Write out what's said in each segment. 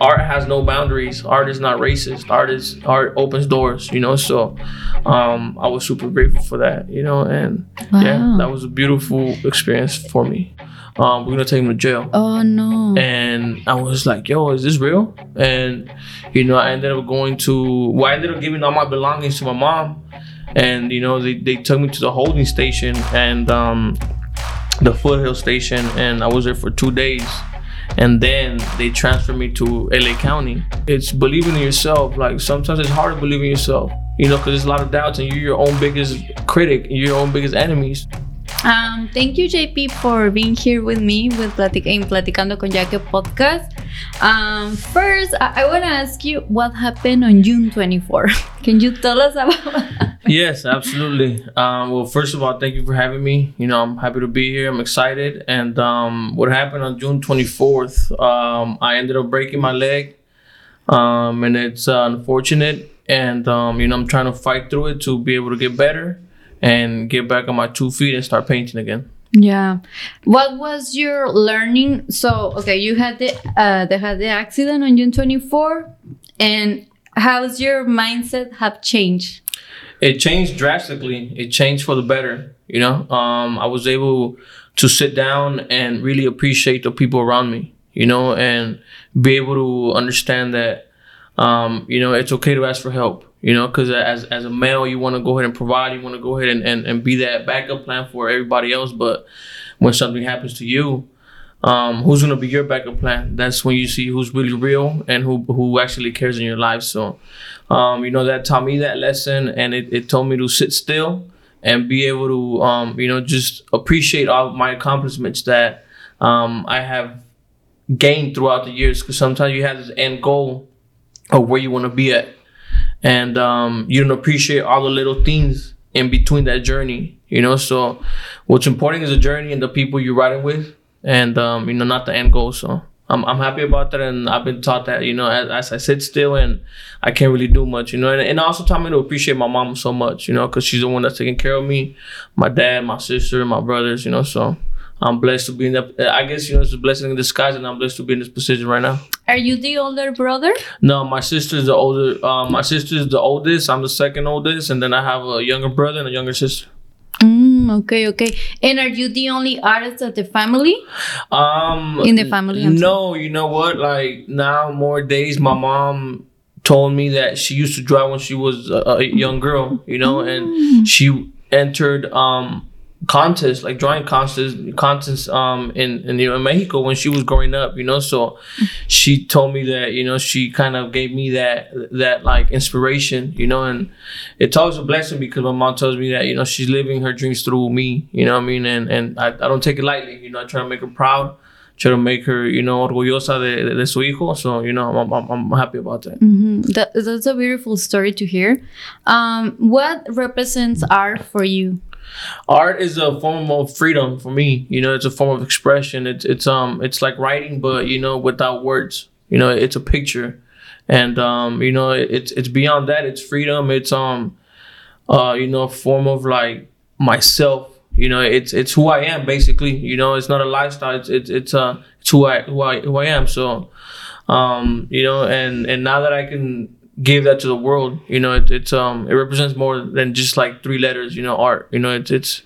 art has no boundaries. Art is not racist. Art is art opens doors. You know, so um, I was super grateful for that. You know, and yeah, that was a beautiful experience for me. Um, we're gonna take him to jail Oh no. and I was like, "Yo, is this real?" And you know, I ended up going to. Well, I ended up giving all my belongings to my mom, and you know, they, they took me to the holding station and um, the foothill station, and I was there for two days. And then they transferred me to LA County. It's believing in yourself. Like sometimes it's hard to believe in yourself, you know, because there's a lot of doubts, and you're your own biggest critic, you're your own biggest enemies. Um, thank you, JP, for being here with me with Platic- in Platicando con Jacque podcast. Um, first, I, I want to ask you what happened on June 24. Can you tell us about? yes, absolutely. Um, well, first of all, thank you for having me. You know, I'm happy to be here. I'm excited. And um, what happened on June 24th, um, I ended up breaking my leg. Um, and it's uh, unfortunate. And, you know, I'm trying to fight through it to be able to get better and get back on my two feet and start painting again. yeah. What was your learning? So, okay, you had the uh, they had the accident on June 24, and how's your mindset have changed? it changed drastically. It changed for the better. You know, um, I was able to sit down and really appreciate the people around me. You know, and be able to understand that, um, you know, it's okay to ask for help. You know, because as as a male, you want to go ahead and provide. You want to go ahead and, and, and be that backup plan for everybody else. But when something happens to you, um, who's gonna be your backup plan? That's when you see who's really real and who who actually cares in your life. So, um, you know, that taught me that lesson, and it, it told me to sit still and be able to, um, you know, just appreciate all my accomplishments that um, I have gained throughout the years. Because sometimes you have this end goal of where you want to be at, and um, you don't appreciate all the little things in between that journey. You know, so what's important is the journey and the people you're riding with, and um, you know, not the end goal. So. I'm, I'm happy about that, and I've been taught that, you know, as, as I sit still and I can't really do much, you know, and, and also taught me to appreciate my mom so much, you know, because she's the one that's taking care of me, my dad, my sister, my brothers, you know, so I'm blessed to be in that. I guess, you know, it's a blessing in disguise, and I'm blessed to be in this position right now. Are you the older brother? No, my sister's the older, um, my sister's the oldest, I'm the second oldest, and then I have a younger brother and a younger sister. Mm, okay, okay. And are you the only artist of the family? Um, In the family, I'm No, you know what? Like now, more days, my mom told me that she used to draw when she was a, a young girl, you know, Mm. and she entered um contests like drawing contests contests um in, in you know in Mexico when she was growing up, you know. So she told me that you know she kind of gave me that that like inspiration, you know, and it's always a blessing because my mom tells me that you know she's living her dreams through me, you know what I mean, and and I, I don't take it lightly, you know. I try to make her proud, try to make her you know orgullosa de, de, de su hijo, so you know I'm, I'm, I'm happy about that. hmm That, that's a beautiful story to hear. Um, what represents art for you? Art is a form of freedom for me. You know it's a form of expression. It's it's um it's like writing but you know without words. You know it's a picture. And um you know it's it's beyond that. It's freedom. It's um uh you know a form of like myself. You know it's it's who i am basically. You know it's not a lifestyle. It's it's, it's uh it's who i who i who i am. So um you know and and now that i can give that to the world you know it, it's um it represents more than just like three letters you know art you know it's it's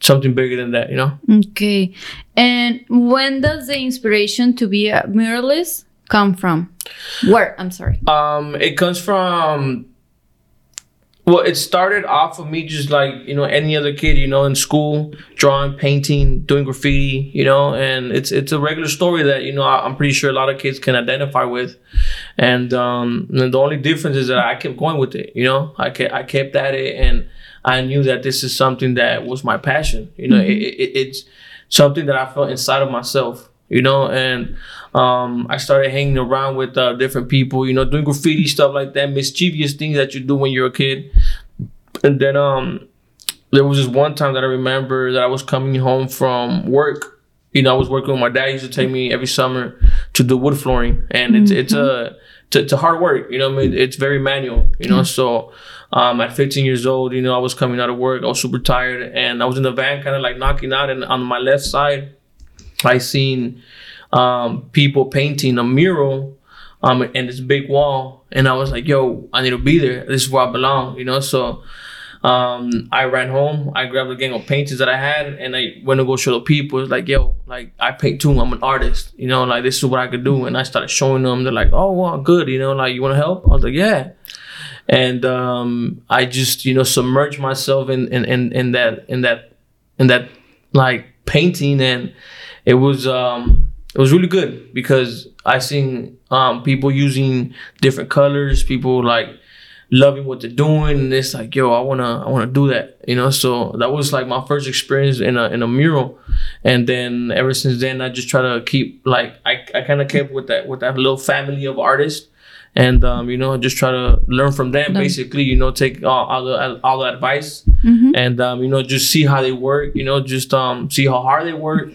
something bigger than that you know Okay. And when does the inspiration to be a muralist come from? Where? I'm sorry. um it comes from well it started off of me just like you know any other kid you know in school drawing painting doing graffiti you know and it's it's a regular story that you know I- i'm pretty sure a lot of kids can identify with. And um and the only difference is that i kept going with it you know? I kept i kept at it and i knew that this is something that was my passion you know? It, it, it's something that i felt inside of myself you know? And um, I started hanging around with uh, different people, you know, doing graffiti stuff like that, mischievous things that you do when you're a kid. And then um, there was this one time that I remember that I was coming home from work. You know, I was working with my dad. He used to take me every summer to do wood flooring, and it's it's a it's, a hard work. You know, I mean, it's very manual. You know, so um, at 15 years old, you know, I was coming out of work. I was super tired, and I was in the van, kind of like knocking out. And on my left side, I seen um, people painting a mural um in this big wall and I was like, yo, I need to be there. This is where I belong, you know. So um I ran home, I grabbed a gang of paintings that I had and I went to go show the people. It's like, yo, like I paint too, I'm an artist, you know, like this is what I could do. And I started showing them, they're like, Oh well, good, you know, like you wanna help? I was like, Yeah. And um I just, you know, submerged myself in in, in, in that in that in that like painting and it was um it was really good because I seen um people using different colors, people like loving what they're doing and it's like yo i want to i want to do that you know? So that was like my first experience in a in a mural. And then ever since then i just try to keep like i, I kind of kept with that with that little family of artists and um, you know just try to learn from them basically you know take all, all the all the advice Mhm. and um, you know just see how they work you know just um, see how hard they work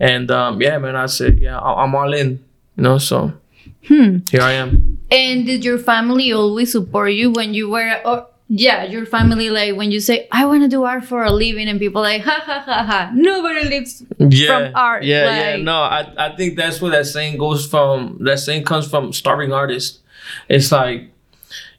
and um, yeah man i said yeah I- i'm all in you know so Hmm. here i am And did your family always support you when you were, or yeah, your family like when you say I want to do art for a living, and people like ha ha ha ha, nobody lives yeah, from art, Yeah, yeah. No, I, I think that's where that saying goes from. That saying comes from starving artists. It's like,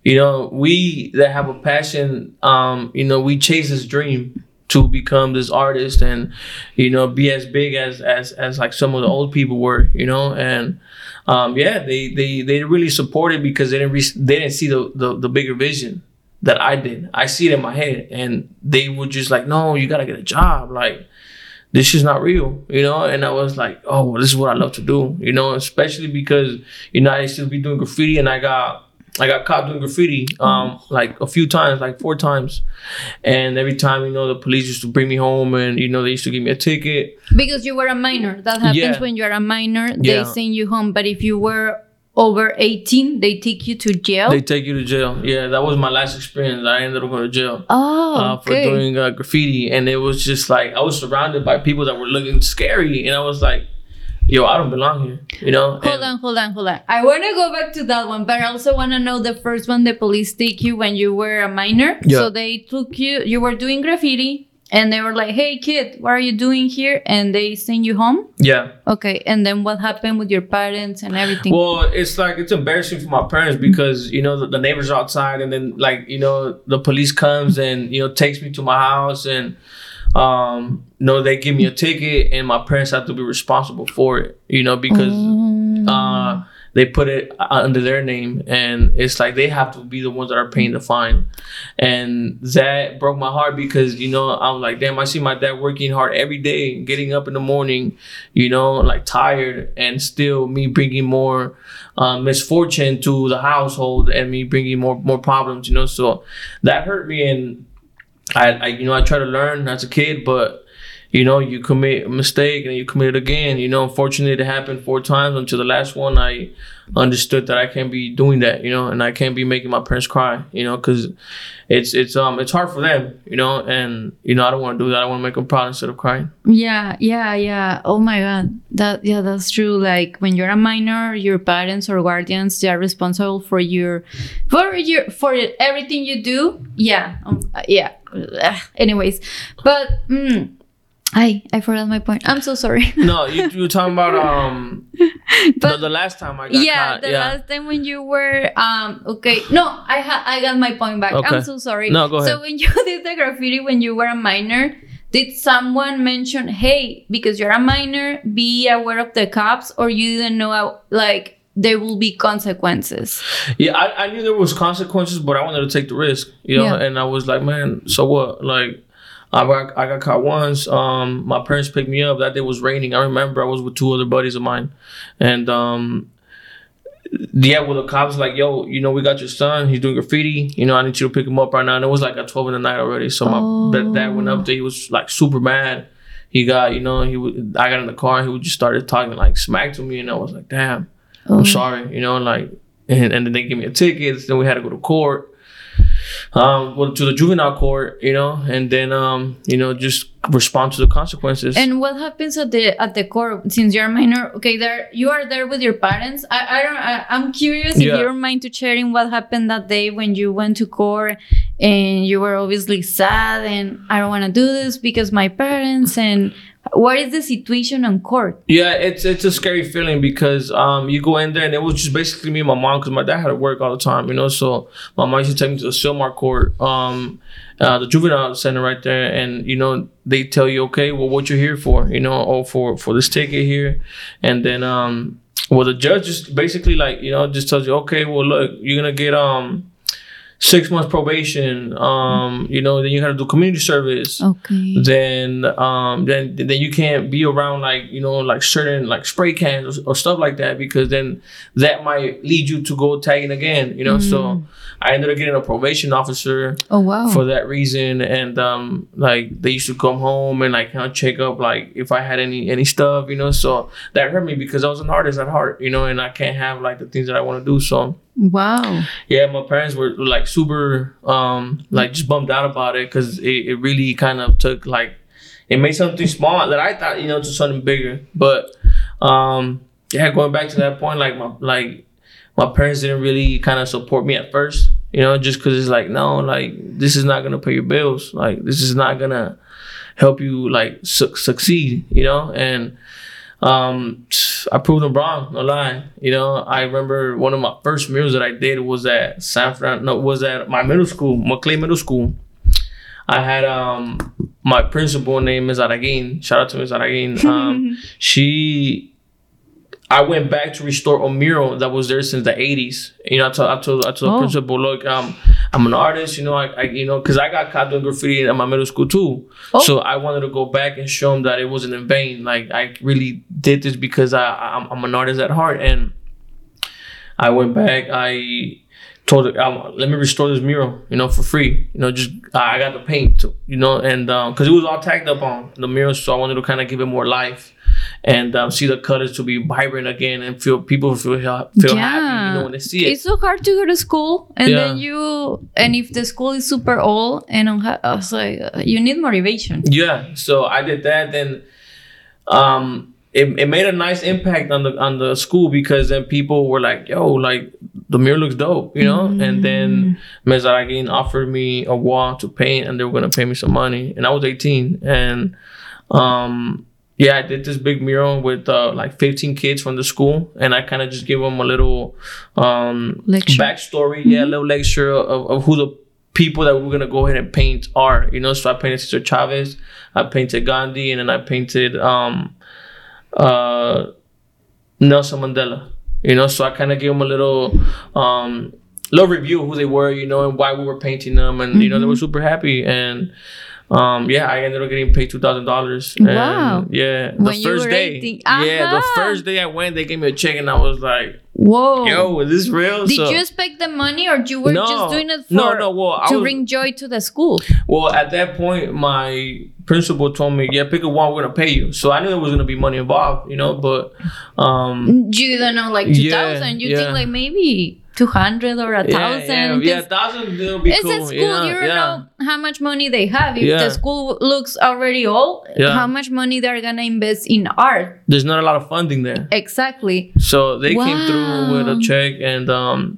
you know, we that have a passion, um, you know, we chase this dream to become this artist and, you know, be as big as as as like some of the old people were, you know, and um, yeah, they they they really supported because they didn't re- they didn't see the, the the bigger vision that I did. I see it in my head, and they were just like, "No, you gotta get a job." Like, this is not real, you know. And I was like, "Oh, well, this is what I love to do," you know. Especially because you know I used to be doing graffiti, and I got I got caught doing graffiti, um, like a few times, like four times, and every time, you know, the police used to bring me home, and you know, they used to give me a ticket. because you were a minor. That happens Yeah. when you are a minor. They Yeah. send you home, but if you were over 18, they take you to jail. They take you to jail. Yeah, that was my last experience. I ended up going to jail. oh, uh, for okay. doing uh, graffiti, and it was just like I was surrounded by people that were looking scary, and I was like, "Yo, I don't belong here," you know. Hold And- on, hold on, hold on. I want to go back to that one, but I also want to know the first one the police take you when you were a minor. Yeah. So they took you, you were doing graffiti, and they were like, hey, kid, what are you doing here? And they send you home. Yeah. Okay. And then what happened with your parents and everything? Well, it's like it's embarrassing for my parents because you know the, the neighbors are outside, and then like you know the police comes and you know takes me to my house, and um, you know they give me a ticket, and my parents have to be responsible for it, you know, because Mm. They put it under their name, and it's like they have to be the ones that are paying the fine, and that broke my heart because you know I'm like, damn, I see my dad working hard every day, getting up in the morning, you know, like tired, and still me bringing more uh, misfortune to the household and me bringing more more problems, you know. So that hurt me, and I, I you know I try to learn as a kid, but you know, you commit a mistake and you commit it again. You know, unfortunately, it happened four times. Until the last one, I understood that I can't be doing that. You know, and I can't be making my parents cry. You know, because it's it's um it's hard for them. You know, and you know I don't want to do that. I want to make them proud instead of crying. Yeah, yeah, yeah. Oh my god. That yeah, that's true. Like when you're a minor, your parents or guardians they are responsible for your for your for everything you do. Yeah. Um, yeah. Anyways, but mm, I I forgot my point. I'm so sorry. No, you, you were talking about um the, But- the last time I got yeah, caught. the yeah. last time when you were um okay. No, I ha- I got my point back. Okay. I'm so sorry. No, go ahead. So when you did the graffiti when you were a minor, did someone mention, "Hey, because you're a minor, be aware of the cops," or you didn't know how, like there will be consequences? Yeah, I, I knew there was consequences, but I wanted to take the risk, you know. Yeah. And I was like, man, so what? Like, I got I got caught once. Um, my parents picked me up. That day was raining. I remember I was with two other buddies of mine, and um, yeah, well, the cops like, yo, you know, we got your son. He's doing graffiti. You know, I need you to pick him up right now. And it was like at twelve in the night already. So my that dad went up there. He was like super mad. He got, you know, he would. I got in the car. and He would just started talking like smack to me, and I was like, damn. Oh. I'm sorry, you know, like, and, and then they gave me a ticket. Then we had to go to court, um, well, to the juvenile court, you know, and then, um, you know, just respond to the consequences. And what happens at the at the court since you're a minor? Okay, there you are there with your parents. I, I don't. I, I'm curious Yeah. if you don't mind to sharing what happened that day when you went to court and you were obviously sad and I don't want to do this because my parents and what is the situation on court? Yeah, it's it's a scary feeling because um you go in there and it was just basically me and my mom because my dad had to work all the time, you know. So my mom used to take me to the Sylmar court, um, uh, the juvenile center right there, and you know they tell you, okay, well, what you're here for, you know, or for for this ticket here, and then um, well, the judge just basically like you know just tells you, okay, well, look, you're gonna get um six months probation, um, you know, then you gotta do community service. Okay. then um then then you can't be around like you know like certain like spray cans or, or stuff like that because then that might lead you to go tagging again you know? So i ended up getting a probation officer Oh wow. for that reason. And um like they used to come home and like kind of check up like if i had any any stuff you know? So that hurt me because i was an artist at heart you know? And i can't have like the things that i want to do. So wow. yeah, my parents were like super um like just bummed out about it because it, it really kind of took like it made something small that I thought you know to something bigger. But um yeah, going back to that point, like my like my parents didn't really kind of support me at first, you know, just because it's like no, like this is not gonna pay your bills, like this is not gonna help you like su- succeed, you know, and um I proved them wrong, no lie. You know, I remember one of my first murals that I did was at San Fran no was at my middle school, Maclay Middle School. I had um my principal name is Araguin. Shout out to Ms. Araguin. Um she I went back to restore a mural that was there since the 80s. You know, I told I told, I told the Oh. principal, look, um, I'm an artist. You know, I, I you know, because I got caught doing graffiti at my middle school too. Oh. So I wanted to go back and show them that it wasn't in vain. Like I really did this because I I'm, I'm an artist at heart, and I went back. I told her, um, let me restore this mural, you know, for free. You know, just I I got the paint, too, you know, and because it was all tagged up on the mural, so I wanted to kind of give it more life and um, see the colors to be vibrant again and feel people feel feel happy, you know, when they see it. It's so hard to go to school, and Yeah. then you, and if the school is super old, and on ha- I was like, uh, you need motivation. Yeah, so I did that. Then, um, it, it made a nice impact on the on the school because then people were like, "Yo, like the mirror looks dope," you know. And then Ms. Araguin offered me a wall to paint, and they were gonna pay me some money, and I was 18, and um. Yeah, I did this big mural with uh, like 15 kids from the school, and I kind of just gave them a little um, Lecture. backstory, yeah, a little lecture of, of who the people that we're gonna go ahead and paint are. You know, so I painted Cesar Chavez, I painted Gandhi, and then I painted um, uh, Nelson Mandela. You know, so I kind of gave them a little um, little review of who they were, you know, and why we were painting them, and you know they were super happy and. Um, yeah, I ended up getting paid two thousand dollars. Wow. Yeah, the When first day. 18. Yeah, the first day I went, they gave me a check, and I was like, Whoa! "Yo, is this real?" Did So- you expect the money, or you were No. just doing it for No, no, well, I to was- bring joy to the school? Well, at that point, my principal told me, "Yeah, pick a one. We're gonna pay you." So I knew there was gonna be money involved, you know. But um, You don't know, like two thousand. Yeah. You yeah. think like maybe two hundred or a yeah, thousand. yeah, yeah, thousand will be It's cool. a school. you you don't yeah. know how much money they have. If Yeah. the school looks already old, Yeah. how much money they're gonna invest in art? There's not a lot of funding there, Exactly. so they came through with a check, and um,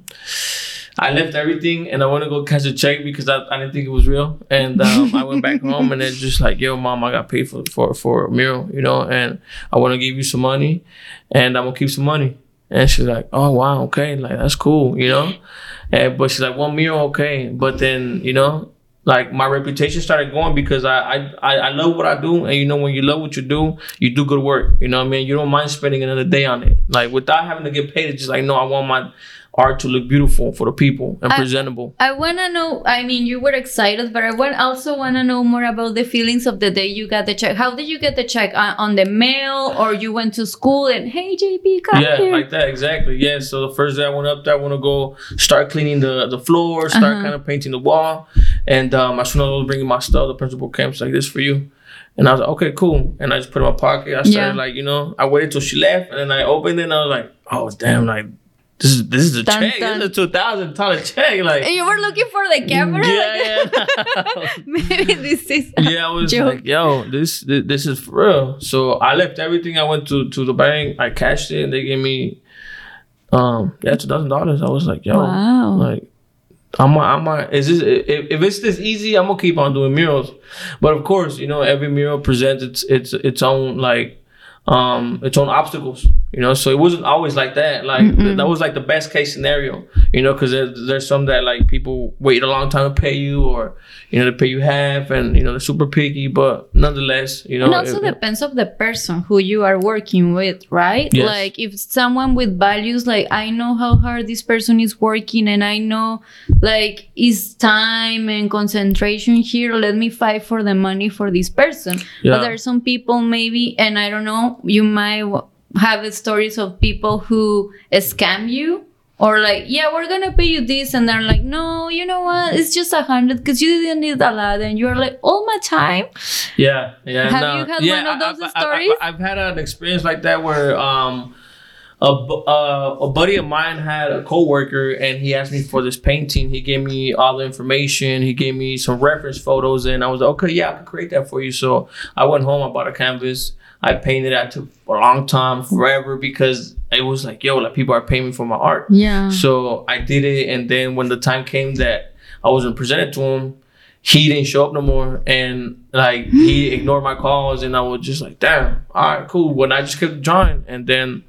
I left everything, and I want to go cash a check because I, I didn't think it was real, and um, I went back home, and it's just like, "Yo, mom, I got paid for for for a mural, you know, and I want to give you some money, and I'm gonna keep some money." And she's like, "Oh wow, okay, like that's cool, you know." And but she's like, "One mural, okay," but then you know, like my reputation started going because I, I I I love what I do, and you know when you love what you do, you do good work. You know what I mean? You don't mind spending another day on it, like without having to get paid. It's just like no, I want my art to look beautiful for the people and I- presentable. I wanna know. I mean, you were excited, but I want also wanna know more about the feelings of the day you got the check. How did you get the check uh, on the mail, or you went to school and hey, JP, come yeah, here? like that exactly. Yeah. So the first day I went up there, I want to go start cleaning the the floor, start Uh-huh. kind of painting the wall, and um, as soon as I was bringing my stuff, the principal came like, "This for you." And I was like, okay, cool. And I just put it in my pocket. I started Yeah. like, you know, I waited till she left, and then I opened it, and I was like, oh damn, like this is this is a Dun, check. dun. This is a two thousand dollar check. Like, And you were looking for the camera. yeah, like- yeah. Maybe this is. yeah, I was Joke. like, yo, this, this this is for real. So I left everything. I went to to the bank. I cashed it. and They gave me, um, yeah, two thousand dollars. I was like, yo, Wow. like I'm, a, I'm, a, is this if, if it's this easy, I'm gonna keep on doing murals. But of course, you know, every mural presents its its its own like um its own obstacles you know so it wasn't always like that like th- that was like the best case scenario you know because there's, there's some that like people wait a long time to pay you or you know to pay you half and you know they're super picky but nonetheless you know And also it- depends of the person who you are working with, right? Yes. Like if someone with values, like I know how hard this person is working, and I know like it's time and concentration here. Let me fight for the money for this person. Yeah. But there are some people maybe, and I don't know, you might have stories of people who scam you. Or like, yeah, we're gonna pay you this, and they're like, no, you know what? It's just a hundred because you didn't need a lot, and you're like, all my time. Yeah, yeah. Have no, you had yeah, one of those I- I- stories? I, have had an experience like that where um a, uh, a buddy of mine had a coworker and he asked me for this painting. He gave me all the information. He gave me some reference photos and I was like, okay, yeah, I can create that for you. So I went home. I bought a canvas. I painted. I took a long time, forever, because it was like, yo, like people are paying me for my art. Yeah. So I did it, and then when the time came that I wasn't presented to him, he didn't show up no more, and like he ignored my calls, and I was just like, damn, all right, cool. When I just kept drawing, and then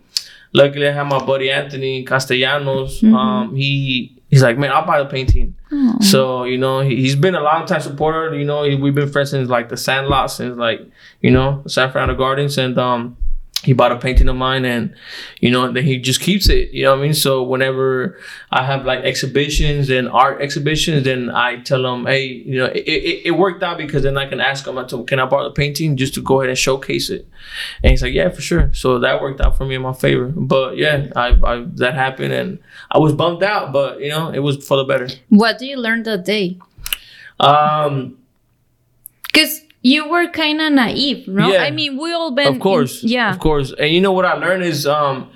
luckily I had my buddy Anthony Castellanos. Um, he he's like, man, I'll buy the painting. Aw. So you know, he, he's been a long time supporter. You know, he, we've been friends since like the Sandlot, since like you know San Fernando Gardens, and um, he bought a painting of mine, and you know, then he just keeps it. You know what I mean? So whenever I have like exhibitions and art exhibitions, then I tell him, hey, you know, it, it, it worked out because then I can ask him, him, can I borrow the painting just to go ahead and showcase it? And he's like, yeah, for sure. So that worked out for me in my favor. But yeah, I, I that happened, and I was bummed out, but you know, it was for the better. What do you learn that day? Um, Because you were kind of naive, no? Yeah. I mean, we all been. of course, yeah. of course. And you know what I learned is um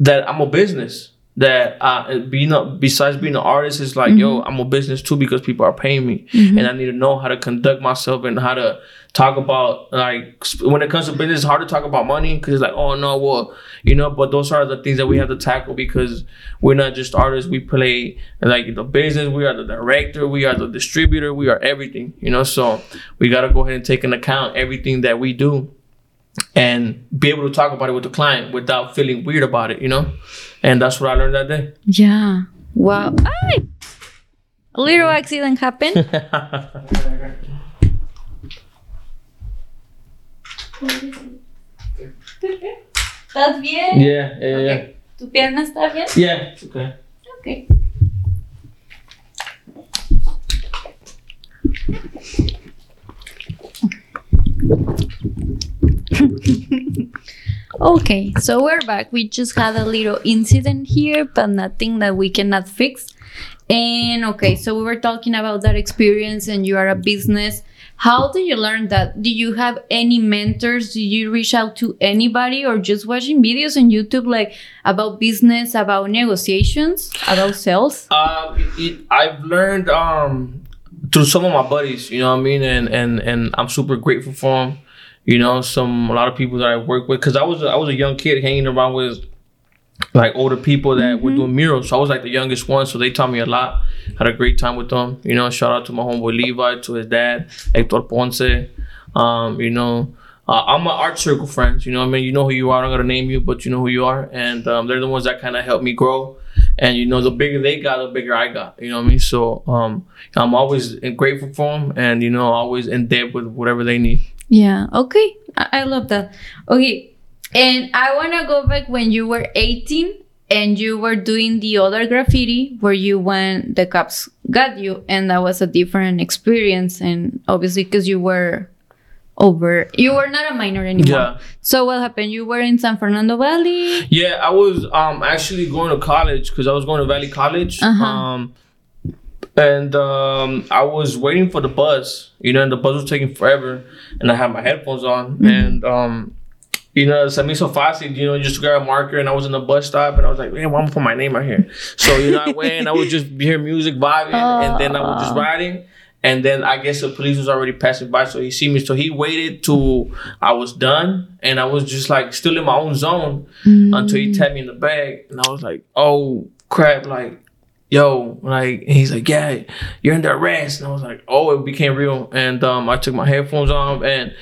that I'm a business. That uh, being a, besides being an artist is like, yo, I'm a business too because people are paying me, and I need to know how to conduct myself and how to talk about like when it comes to business. It's hard to talk about money because it's like, oh no, well, you know. But those are the things that we have to tackle because we're not just artists. We play like the business. We are the director. We are the distributor. We are everything, you know. So we gotta go ahead and take into account everything that we do and be able to talk about it with the client without feeling weird about it, you know? And that's what I learned that day. Yeah. Wow. Ay! A little accident happened. ¿Estás bien? yeah, yeah, yeah. ¿Tu pierna está bien? Yeah, it's okay. Okay. Okay, so we're back. We just had a little incident here, but nothing that we cannot fix. And okay, so we were talking about that experience, and you are a business. How do you learn that? Do you have any mentors? Do you reach out to anybody or just watching videos on YouTube like about business, about negotiations, about sales? Um, it, I've learned um through some of my buddies, you know what I mean, and and and I'm super grateful for them. You know, some a lot of people that I work with, because I was I was a young kid hanging around with like older people that were doing murals. So I was like the youngest one, so they taught me a lot. Had a great time with them. You know, shout out to my homeboy Levi, to his dad, Hector Ponce. Um, you know, uh, I'm my art circle friends. You know, what I mean, you know who you are. I'm not gonna name you, but you know who you are, and um, they're the ones that kind of helped me grow. And you know, the bigger they got, the bigger I got. You know what I mean? So um, I'm always grateful for them, and you know, always in debt with whatever they need. Yeah, okay. I, I love that. Okay. And I want to go back when you were 18 and you were doing the other graffiti where you went, the cops got you, and that was a different experience. And obviously, because you were over, you were not a minor anymore. Yeah. So, what happened? You were in San Fernando Valley. Yeah, I was um actually going to college because I was going to Valley College. Uh-huh. Um, and um, I was waiting for the bus, you know, and the bus was taking forever, and I had my headphones on, and um, you know, se me so fácil, you know, just grab a marker, and I was in the bus stop, and I was like, man, why am I put my name right here? So you know, I went, and I would just hear music vibing, and then I was just riding. And then I guess the police was already passing by, so he see me. So he waited till I was done, and I was just like still in my own zone until he tapped me in the bag, and I was like, "Oh crap!" Like yo, like, he's like, yeah, you're under arrest. And I was like, oh, it became real. And um, I took my headphones off. And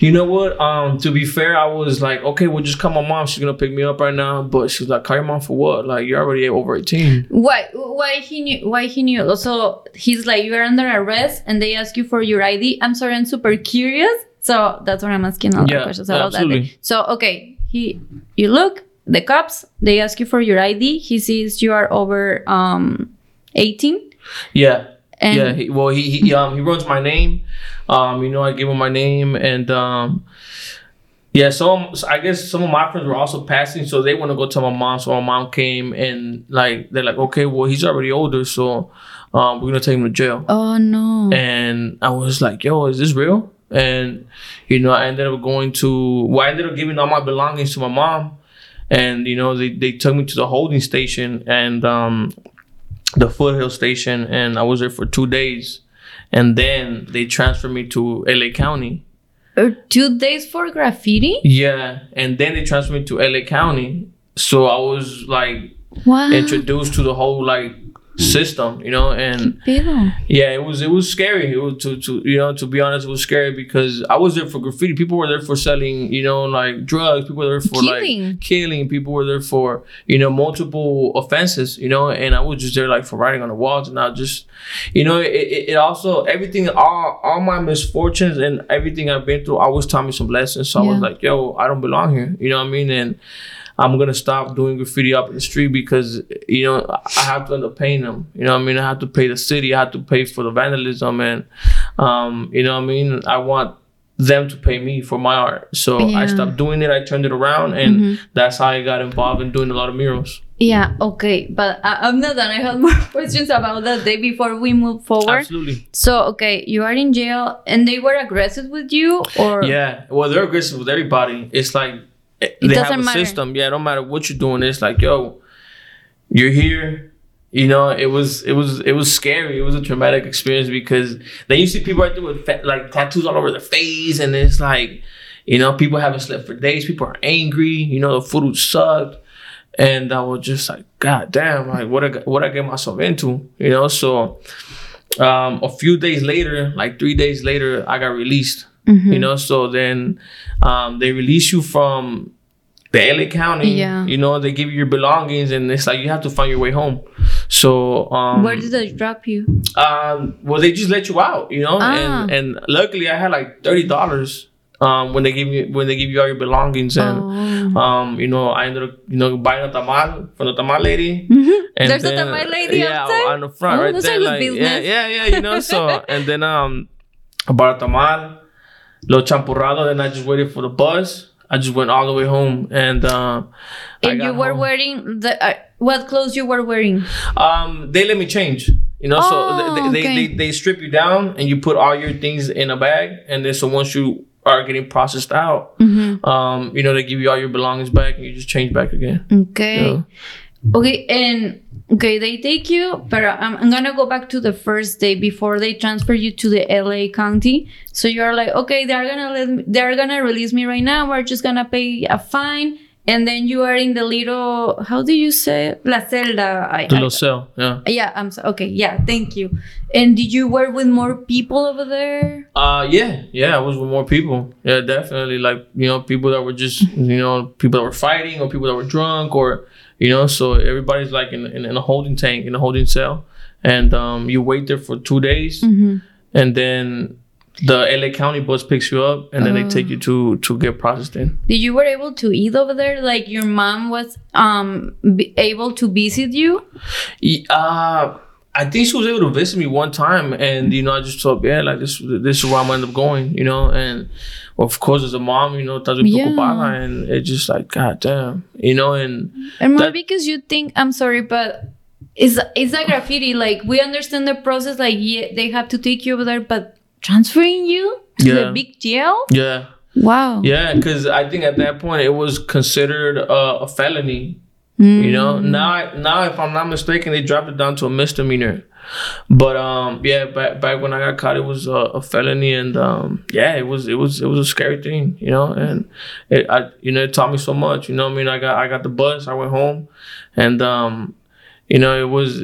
you know what? Um, to be fair, I was like, okay, well, just call my mom. She's going to pick me up right now. But she's like, call your mom for what? Like, you're already over 18. Why? Why he knew? Why he knew? So he's like, you are under arrest, and they ask you for your ID. I'm sorry, I'm super curious. So that's what I'm asking all the Yeah, questions about absolutely. that. So okay, he, you look, the cops, they ask you for your ID. He sees you are over um 18. Yeah. And yeah, he, well, he, he um he runs my name. Um, you know, I gave him my name, and um, yeah. Some I guess some of my friends were also passing, so they want to go tell my mom. So my mom came, and like they're like, okay, well, he's already older, so um, we're gonna take him to jail. Oh no. And I was like, yo, is this real? And you know, I ended up going to. Well, I ended up giving all my belongings to my mom, and you know, they they took me to the holding station, and um, the foothill station and i was there for two days and then they transferred me to la county Uh, two days for graffiti? yeah and then they transferred me to la county so i was like Wow. introduced to the whole like Mm. system you know and yeah it was it was scary. It was to, to you know to be honest it was scary because i was there for graffiti. People were there for selling you know like drugs. People were there for Killing. like killing. people were there for you know multiple offenses you know and i was just there like for writing on the walls and i just you know it, it, it also everything all all my misfortunes and everything i've been through always taught me some lessons. So i was like yo i don't belong here. You know what i mean? And I'm gonna stop doing graffiti up in the street because you know I have to end up paying them. You know what I mean? I have to pay the city. I have to pay for the vandalism and um, you know what I mean. I want them to pay me for my art. So Yeah. I stopped doing it. I turned it around, and that's how I got involved in doing a lot of murals. Yeah, okay, but I, I'm not done. I have more questions about that day before we move forward. Absolutely. So, okay, you are in jail and they were aggressive with you or Yeah. Well, they're aggressive with everybody. It's like eh, they have doesn't a matter. system. Yeah, no matter what you're doing, it's like, yo, you're here. You know, it was it was it was scary. It was a traumatic experience because then you see people right there with fa- like tattoos all over their face, and it's like, you know, people haven't slept for days. People are angry. You know, the food sucked, and I was just like, God damn, like what I got- what I get myself into. You know, so um, a few days later, like three days later, I got released. You know, so then um, they release you from the LA County. Yeah. You know, they give you your belongings, and it's like you have to find your way home. So um, where did they drop you? um, well, they just let you out. You know, Ah. and and luckily I had like thirty dollars. Um, when they give you when they give you all your belongings and Oh. um, you know, I ended up you know buying a tamal from the tamal lady. And There's a tamal lady yeah, outside? on the front Oh, right there. like, yeah, yeah, yeah, you know. So and then um, I bought a tamal, lo champurrado. Then I just waited for the bus. I just went all the way home, and I And you were home. wearing the uh, what clothes you were wearing? Um, they let me change. You know, so Oh, they, they, okay. they, they strip you down and you put all your things in a bag, and then so once you are getting processed out, Mm-hmm. um, you know, they give you all your belongings back, and you just change back again. Okay. Yeah. Okay, and okay, they take you, but I'm, I'm gonna go back to the first day before they transfer you to the LA County. So you're like, okay, they're gonna let me, they're gonna release me right now. We're just gonna pay a fine, and then you are in the little, how do you say, la celda? I, I- cell, yeah. yeah, I'm so, okay. Yeah, thank you. And did you work with more people over there? Uh, yeah, yeah. I was with more people. Yeah, definitely. Like you know, people that were just you know people that were fighting or people that were drunk or you know. So everybody's like in in, in a holding tank in a holding cell, and um, you wait there for two days, and then the LA County bus picks you up, and then they take you to to get processed in. Did you were able to eat over there? Like your mom was um able to visit you? Uh, I think she was able to visit me one time, and you know, I just thought, yeah, like this, this is where I'm gonna end up going, you know. And of course, as a mom, you know, estás Yeah. and it's just like, god damn, you know. And And more That- because you think I'm sorry, but it's it's a graffiti. Like we understand the process. Like yeah, they have to take you over there, but transferring you to Yeah. the big jail? yeah, Wow. yeah, because I think at that point it was considered uh, a felony. You know, Mm. now now if I'm not mistaken, they dropped it down to a misdemeanor. But um, yeah, back back when I got caught, it was a, a felony, and um, yeah, it was it was it was a scary thing, you know, and it I you know it taught me so much. You know, what I mean, I got I got the bus, I went home, and um, you know, it was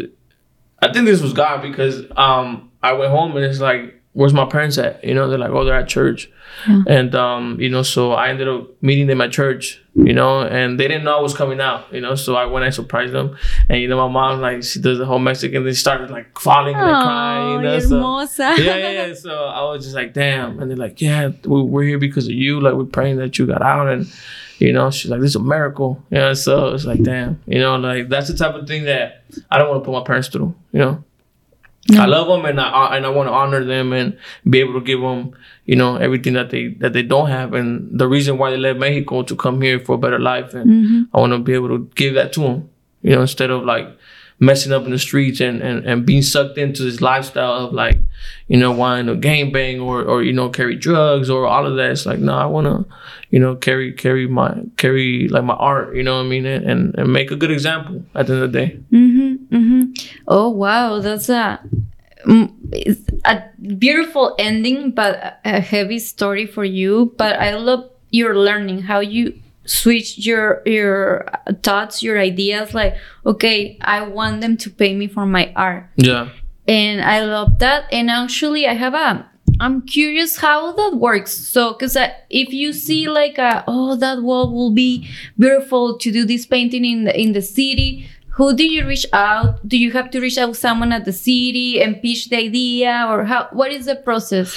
I think this was God because um I went home and it's like, where's my parents at? You know, they're like, oh, they're at church. Yeah. And um, you know, so I ended up meeting them at church, you know, and they didn't know I was coming out, you know. So I went and surprised them. And you know, my mom like she does the whole Mexican, they started like falling and like, crying, you know. So, yeah, yeah, yeah. So I was just like, damn. And they're like, yeah, we- we're here because of you. Like, we're praying that you got out. And, you know, she's like, this is a miracle. Yeah. So it's like, damn. You know, like, that's the type of thing that I don't want to put my parents through, you know? I love them and I and I want to honor them and be able to give them, you know, everything that they that they don't have and the reason why they left Mexico to come here for a better life and I want to be able to give that to them, you know, instead of like messing up in the streets and, and, and being sucked into this lifestyle of like, you know, wanting to gang bang or, or you know carry drugs or all of that. It's like, no, I want to, you know, carry carry my carry like my art, you know what I mean, and, and and make a good example at the end of the day. Mm-hmm, mm-hmm. Oh wow, that's a a beautiful ending, but a- heavy story for you. But I love your learning how you switch your your thoughts, your ideas. Like, okay, I want them to pay me for my art, Yeah. and I love that. And actually, I have a. I'm curious how that works. So, because if you see like a, oh, that wall will be beautiful to do this painting in the in the city. Who do you reach out? Do you have to reach out someone at the city and pitch the idea, or how? What is the process?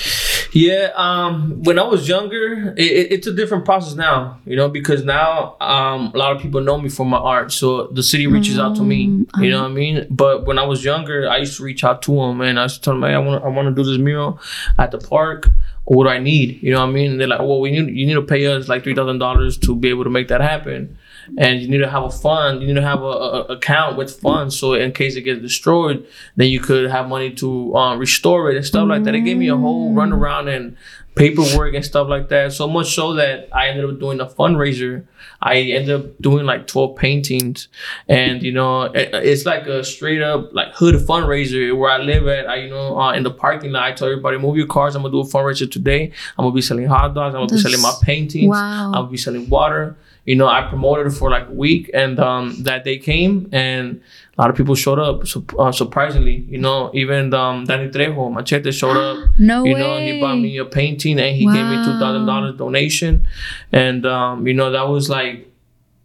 Yeah, um, when I was younger, it, it- it's a different process now, you know, because now um, a lot of people know me for my art, so the city reaches out to me, you know what I mean. But when I was younger, I used to reach out to them, and I used to tell them, "Hey, I want, I want to do this mural at the park. What do I need?" You know what I mean? And they're like, "Well, we need, you need to pay us like three thousand dollars to be able to make that happen." And you need to have a fund. You need to have a, a, account with funds, so in case it gets destroyed, then you could have money to uh, restore it and stuff like that. They gave me a whole runaround and paperwork and stuff like that. So much so that I ended up doing a fundraiser. I ended up doing like 12 paintings. And, you know, it- it's like a straight up like hood fundraiser where I live at. I, you know, uh, in the parking lot, I tell everybody, move your cars. I'm going to do a fundraiser today. I'm going to be selling hot dogs. I'm going to be selling my paintings. wow. I'm going to be selling water. You know, I promoted for like a week, and um, that day came, and a lot of people showed up. So, uh, surprisingly, you know, even um, Danny Trejo, Machete showed up. No you way. know, he bought me a painting, and he gave me two thousand dollars donation, and um, you know, that was like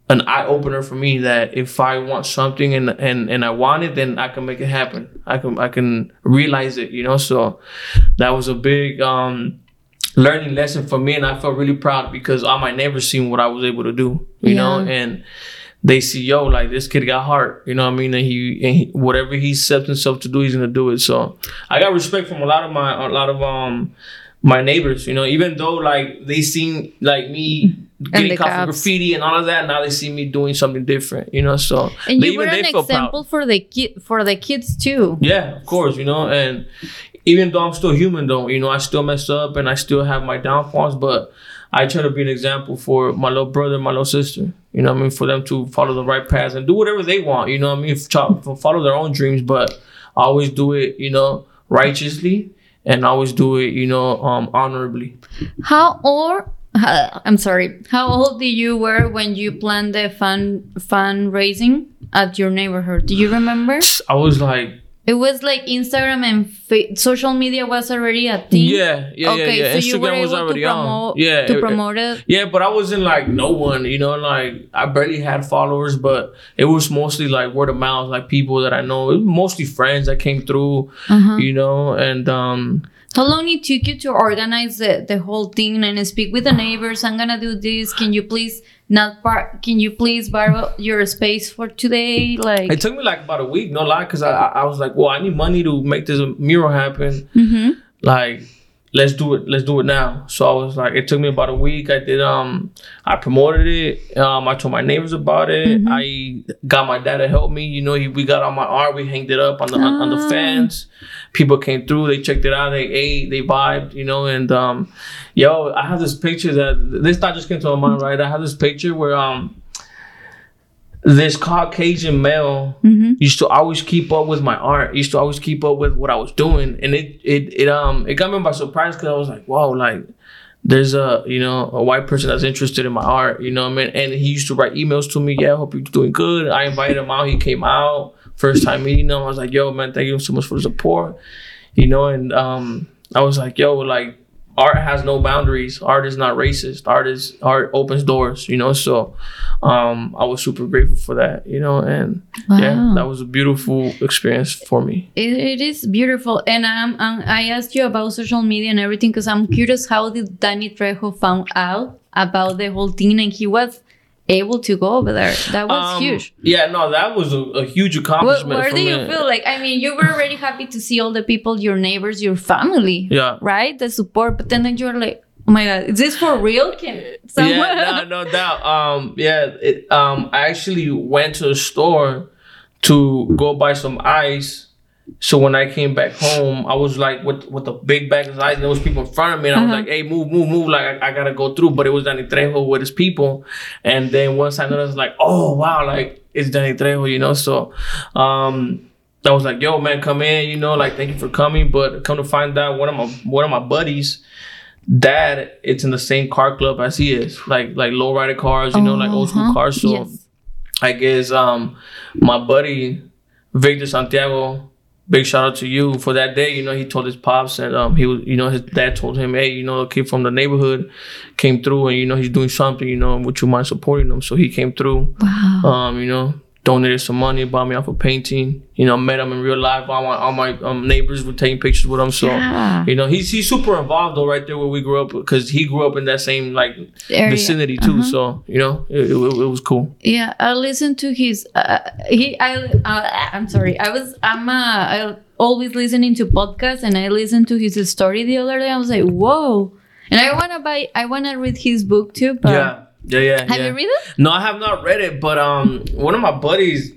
an eye opener for me that if I want something and and and I want it, then I can make it happen. I can I can realize it, you know. So that was a big um learning lesson for me and I felt really proud because all my neighbors seen what I was able to do, you know, and they see yo like this kid got heart, you know what I mean, and he and he, whatever he sets himself to do, he's gonna do it. So I got respect from a lot of my a lot of um my neighbors, you know, even though like they seen like me getting caught for graffiti and all of that, now they see me doing something different, you know. So And they, you were an proud. example for the kid for the kids too. Yeah, of course, you know, and even though I'm still human, though, you know, I still mess up and I still have my downfalls, but I try to be an example for my little brother, my little sister. You know what I mean? For them to follow the right paths and do whatever they want. You know I mean? Follow their own dreams, but always do it, you know, righteously and always do it, you know, um, honorably. How or uh, I'm sorry. How old did you were when you planned the fund fundraising at your neighborhood? Do you remember? I was like, It was like Instagram and social media was already a thing. yeah, yeah, okay, yeah, yeah. so you were Instagram was able already to on. promote Yeah, to it- promote it. Yeah, but I wasn't like no one, you know, like I barely had followers, but it was mostly like word of mouth, like people that I know, it was mostly friends that came through, Uh-huh. you know, and um How long it took you to organize the, the whole thing and speak with the neighbors? I'm gonna do this. Can you please not par- Can you please borrow your space for today? Like, it took me like about a week, no lie, because I I was like, well, I need money to make this mural happen. hmm Like, let's do it, let's do it now. So I was like, it took me about a week. I did um I promoted it. Um I told my neighbors about it. I got my dad to help me. You know, he, we got all my art, we hanged it up on the on, on the Ah. fence. People came through, they checked it out, they ate, they vibed, you know, and um yo, I have this picture that this thought just came to my mind, right? I have this picture where um this Caucasian male hmm used to always keep up with my art. Used to always keep up with what I was doing, and it it it um it got me by surprise because I was like, wow, like there's a you know a white person that's interested in my art. You know what I mean? And he used to write emails to me. Yeah, I hope you're doing good. I invited him out. He came out first time meeting him. I was like, yo, man, thank you so much for the support. You know, and um, I was like, yo, like art has no boundaries. Art is not racist. Art is art opens doors, you know. So um I was super grateful for that, you know, and yeah, that was a beautiful experience for me. It, it is beautiful, and um, um, I asked you about social media and everything because I'm curious how did Danny Trejo found out about the whole thing, and he was able to go over there. That was Um, huge. Yeah, no, that was a, a huge accomplishment. where for do you me. feel like? I mean, you were already happy to see all the people, your neighbors, your family, Yeah. right? The support, but then, then you're like, oh my god, is this for real? Can someone? Yeah, no, no doubt. Um, yeah, it, um, I actually went to the store to go buy some ice. So when I came back home, I was like with with a big bag of ice, and there was people in front of me, and I was Uh-huh. like, "Hey, move, move, move!" Like I, I gotta go through, but it was Danny Trejo with his people, and then once I noticed, like, "Oh wow!" Like it's Danny Trejo, you know. So, um, I was like, "Yo, man, come in," you know, like thank you for coming. But come to find out, one of my one of my buddies dad it's in the same car club as he is like like low rider cars you know like old school Uh-huh. cars so Yes. i guess um my buddy victor santiago big shout out to you for that day. You know he told his pops and um he was you know his dad told him hey you know a kid from the neighborhood came through and you know he's doing something you know would you mind supporting him. So he came through. Wow. um, you know, donated some money, bought me off a painting. You know, met him in real life. All my all my um, neighbors were taking pictures with him. So, Yeah. you know, he's he's super involved though, right there where we grew up, because he grew up in that same like Area. vicinity too. So, you know, it, it, it was cool. Yeah, I listened to his. Uh, he, I, uh, I'm sorry. I was, I'm, uh, I always listening to podcasts, and I listened to his story the other day. I was like, whoa! And I wanna buy, I wanna read his book too. But yeah, yeah, yeah. have yeah. you read it? No, I have not read it, but um, one of my buddies,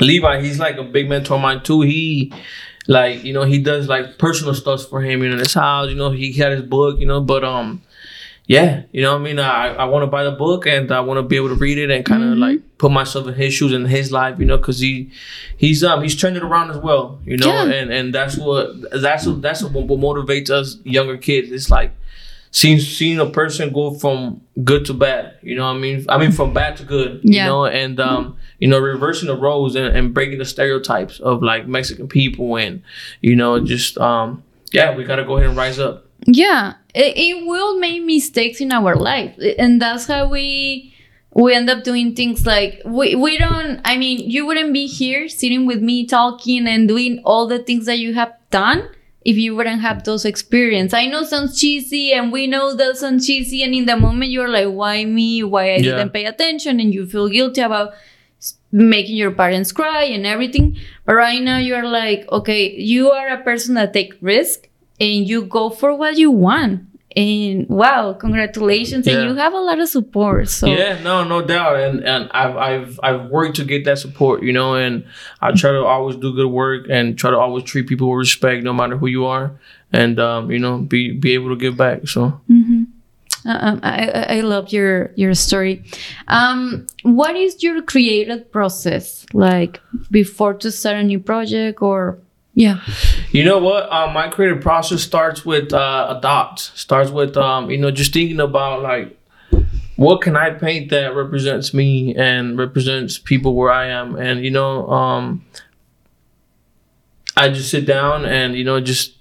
Levi, he's like a big mentor of mine too. He, like, you know, he does like personal stuff for him, you know, in his house. You know, he had his book, you know, but um, yeah, you know, what I mean, I I want to buy the book and I want to be able to read it and kind of Mm-hmm. like put myself in his shoes in his life, you know, because he he's um he's turning around as well, you know, Yeah. and and that's what that's what that's what motivates us younger kids. It's like seeing seeing a person go from good to bad you know what i mean? I mean from bad to good you know? And um you know reversing the roles and, and breaking the stereotypes of like mexican people and you know just um yeah we gotta go ahead and rise up. Yeah, it, it will make mistakes in our life, and that's how we we end up doing things like we, we don't i mean you wouldn't be here sitting with me talking and doing all the things that you have done if you wouldn't have those experience. I know sounds cheesy and we know that sounds cheesy and in the moment you're like why me? Why i Yeah. didn't pay attention? And you feel guilty about making your parents cry and everything. But right now you're like okay you are a person that take risk and you go for what you want and wow congratulations. Yeah. and you have a lot of support so. Yeah no no doubt. And and i've i've i've worked to get that support you know and i try to always do good work and try to always treat people with respect no matter who you are. And um you know be be able to give back so. Uh, um, I, I I love your your story. Um, what is your creative process? Like before to start a new project or yeah? You know what? Um, my creative process starts with uh, adopt. Starts with um, you know, just thinking about like, what can I paint that represents me and represents people where I am, and you know, um, I just sit down and you know just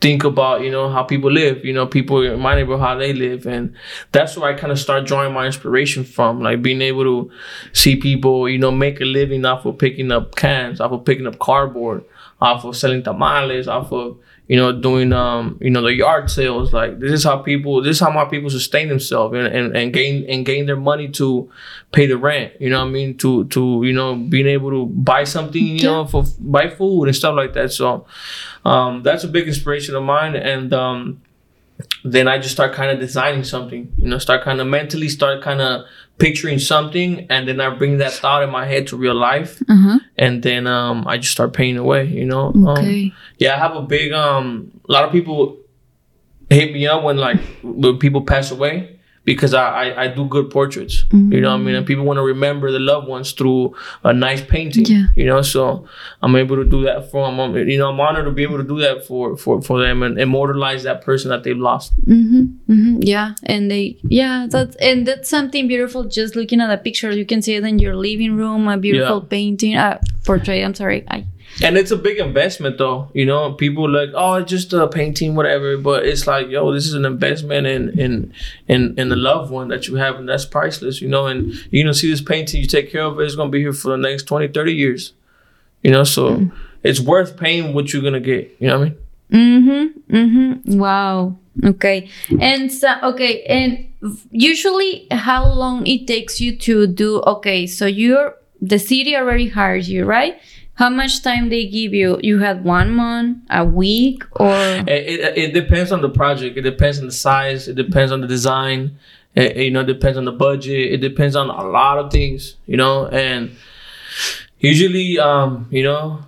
think about you know how people live. You know, people in my neighborhood how they live, and that's where I kind of start drawing my inspiration from. Like being able to see people, you know, make a living off of picking up cans, off of picking up cardboard, off of selling tamales, off of you know doing um you know the yard sales. Like this is how people, this is how my people sustain themselves and, and, and gain and gain their money to pay the rent. You know what I mean? To to you know being able to buy something, you know, for buy food and stuff like that. So um that's a big inspiration of mine and um then I just start kind of designing something, you know, start kind of mentally start kind of picturing something, and then I bring that thought in my head to real life, Uh-huh. and then um, I just start painting away, you know. Um, yeah, I have a big um. A lot of people hit me up when like when people pass away because I, I, I do good portraits. You know what I mean? And people want to remember the loved ones through a nice painting. Yeah. You know, so I'm able to do that for them. You know, I'm honored to be able to do that for for, for them and immortalize that person that they've lost. Mm-hmm, mm-hmm, yeah, and they yeah that's and that's something beautiful. Just looking at a picture, you can see it in your living room, a beautiful Yeah. painting, uh, portrait. I'm sorry, I And it's a big investment, though. You know, people like, oh, it's just a painting, whatever. But it's like, yo, this is an investment in in in in the loved one that you have, and that's priceless. You know, and you know, see this painting, you take care of it, it's gonna be here for the next 20, 30 years. You know, so it's worth paying what you're gonna get. You know what I mean? Mm-hmm. Mm-hmm. Wow. Okay. And so okay. And usually, how long it takes you to do? Okay, so you're the city already hires you, right? How much time they give you? You had one month, a week, or It, it, it depends on the project. It depends on the size. It depends on the design. It, you know, it depends on the budget. It depends on a lot of things. You know, and usually, um, you know,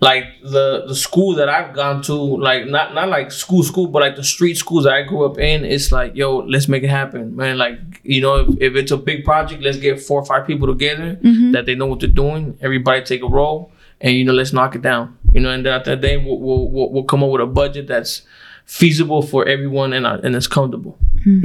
like the the school that I've gone to, like not not like school school, but like the street schools that I grew up in, it's like, yo, let's make it happen, man. Like you know, if, if it's a big project, let's get four or five people together that they know what they're doing. Everybody take a role, and you know, let's knock it down. You know, and then at the day, we'll, we'll we'll come up with a budget that's feasible for everyone and uh, and it's comfortable.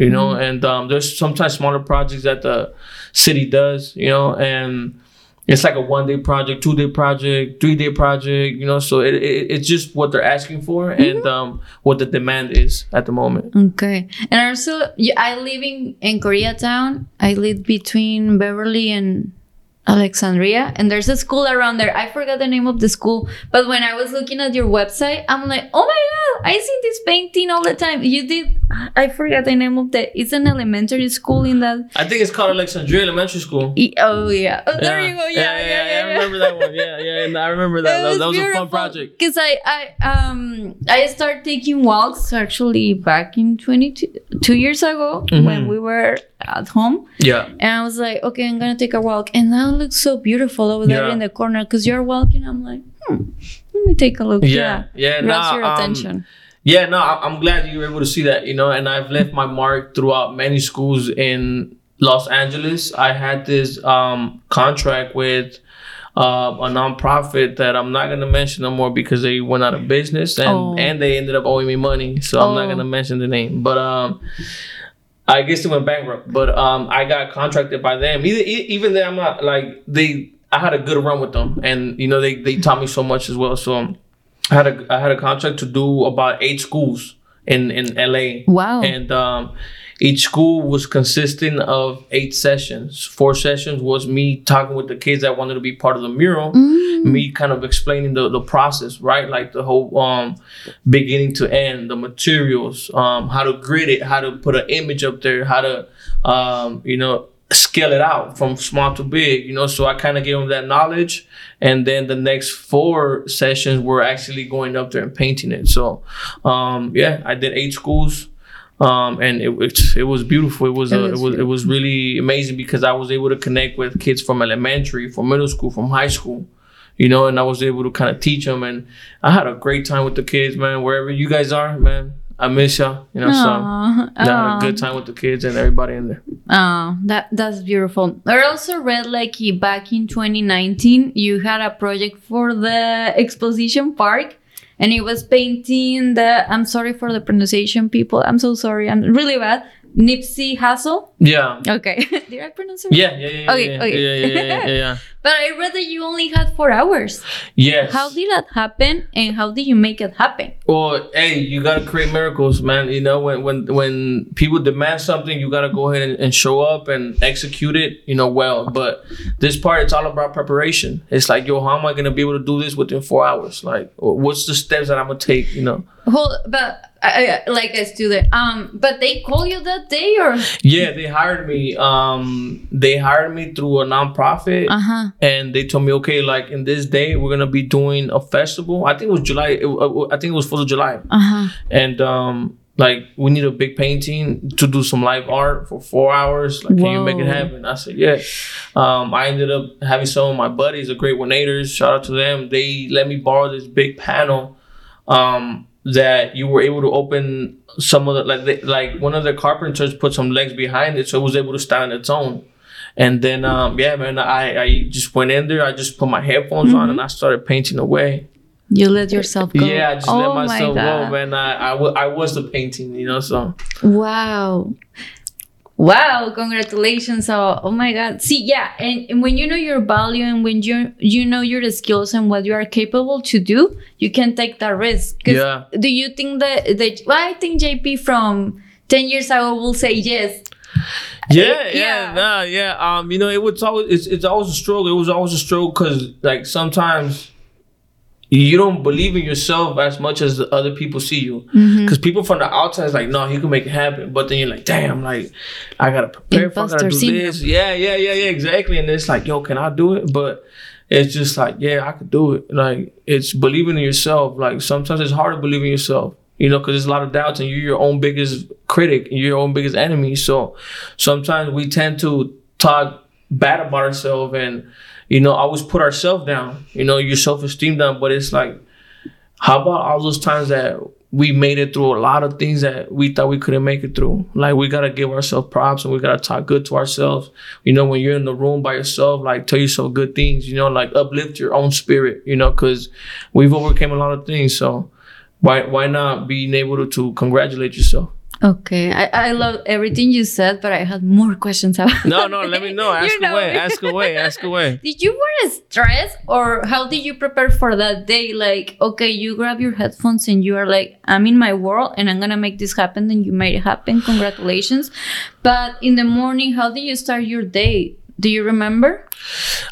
You know, and um, there's sometimes smaller projects that the city does. You know, and it's like a one day project, two day project, three day project, you know. So it, it it's just what they're asking for and um what the demand is at the moment. Okay. And also, I live in, in Koreatown. I live between Beverly and Alexandria. And there's a school around there. I forgot the name of the school. But when I was looking at your website, I'm like, oh my God, I see this painting all the time. You did, I forgot the name of the, it's an elementary school in that. I think it's called Alexandria Elementary School. E- Oh, yeah. Oh, there you go. Yeah, yeah, yeah. I remember that one. Yeah, yeah, and I remember that. That, that was a fun project. Because I, I, um, I started taking walks actually back in 22 two years ago Mm-hmm. when we were at home. Yeah. And I was like, okay, I'm gonna take a walk. And that looks so beautiful over there Yeah. in the corner because you're walking. I'm like, hmm, let me take a look. Yeah, yeah, grabs nah, your um, attention. Yeah, no, I'm glad you were able to see that, you know, and I've left my mark throughout many schools in Los Angeles. I had this um, contract with uh, a nonprofit that I'm not gonna mention no more because they went out of business and Oh. and they ended up owing me money. So I'm not Oh. gonna mention the name, but um, I guess they went bankrupt. But um, I got contracted by them. Either, even then, I'm not like they. I had a good run with them, and you know they they taught me so much as well. So. I had a I had a contract to do about eight schools in in LA. Wow. And um, each school was consisting of eight sessions. Four sessions was me talking with the kids that wanted to be part of the mural. Me kind of explaining the, the process, right? Like the whole um, beginning to end, the materials, um, how to grid it, how to put an image up there, how to um, you know scale it out from small to big, you know. So I kind of gave them that knowledge, and then the next four sessions were actually going up there and painting it. So, um, yeah, I did eight schools, um, and it, it it was beautiful. It was It uh, was it was it was really amazing because I was able to connect with kids from elementary, from middle school, from high school. You know, and I was able to kind of teach them, and I had a great time with the kids, man. Wherever you guys are, man, I miss y'all. You know, so Aw, I had a good time with the kids and everybody in there. Oh, that that's beautiful. I also read like back in 2019 you had a project for the exposition park and it was painting the I'm sorry for the pronunciation people. I'm so sorry. I'm really bad. Nipsey Hussle. Yeah. Okay. Did I pronounce it? Yeah, yeah, yeah, Okay, yeah, okay. yeah, yeah, yeah, yeah. But I read that you only had 4 hours. Yes. How did that happen and how did you make it happen? Well, hey, you gotta create miracles, man. You know, when when when people demand something, you gotta go ahead and, and show up and execute it, you know, well. But this part, it's all about preparation. It's like, yo, how am I gonna be able to do this within four hours? Like, what's the steps that I'm gonna take? You know. Hold, but I, like a student. Um, but they call you that day or? Yeah, they hired me. Um, they hired me through a nonprofit. Uh huh. and they told me, okay, like in this day, we're gonna be doing a festival. I think it was July. It, uh, I think it was Fourth of July, Uh huh. and um, like we need a big painting to do some live art for four hours. Like, can you make it happen? I said, yeah. Um, I ended up having some of my buddies, the Great Winators. Shout out to them. They let me borrow this big panel. Um, that you were able to open some of the like they, like one of the carpenters put some legs behind it so it was able to stand on its own. And then um yeah man I I just went in there I just put my headphones on and I started painting away. You let yourself go. Yeah, I just oh let my myself go, man. I, I, I was the painting, you know. So Wow. Wow, congratulations. Oh, oh my god. See, yeah, and, and when you know your value and when you you know your skills and what you are capable to do, you can take that risk. Yeah. Do you think that that well, I think JP from 10 years ago will say yes. yeah, yeah. yeah, nah, yeah. Um, you know, it was always it's, it's always a struggle. It was always a struggle because like sometimes you don't believe in yourself as much as the other people see you. Mm-hmm. Because people from the outside is like, no, you can make it happen. But then you're like, damn, like I gotta prepare. If I gotta do this. Yeah, yeah, yeah, yeah, exactly. And it's like, yo, can I do it? But it's just like, yeah, I could do it. Like it's believing in yourself. Like sometimes it's hard to believe in yourself. You know, because there's a lot of doubts, and you're your own biggest critic, and you're your own biggest enemy. So sometimes we tend to talk bad about ourselves, and you know, always put ourselves down. You know, your self esteem down. But it's like, how about all those times that we made it through a lot of things that we thought we couldn't make it through? Like we gotta give ourselves props and we gotta talk good to ourselves. You know, when you're in the room by yourself, like tell yourself good things. You know, like uplift your own spirit. You know, because we've overcame a lot of things. So why why not being able to, to congratulate yourself? Okay. I, I love everything you said, but I had more questions about No, no, let me know. You Ask know away. Ask away. Ask away. Did you were stressed or how did you prepare for that day? Like, okay, you grab your headphones and you are like, I'm in my world and I'm gonna make this happen, and you made it happen. Congratulations. But in the morning, how did you start your day? Do you remember?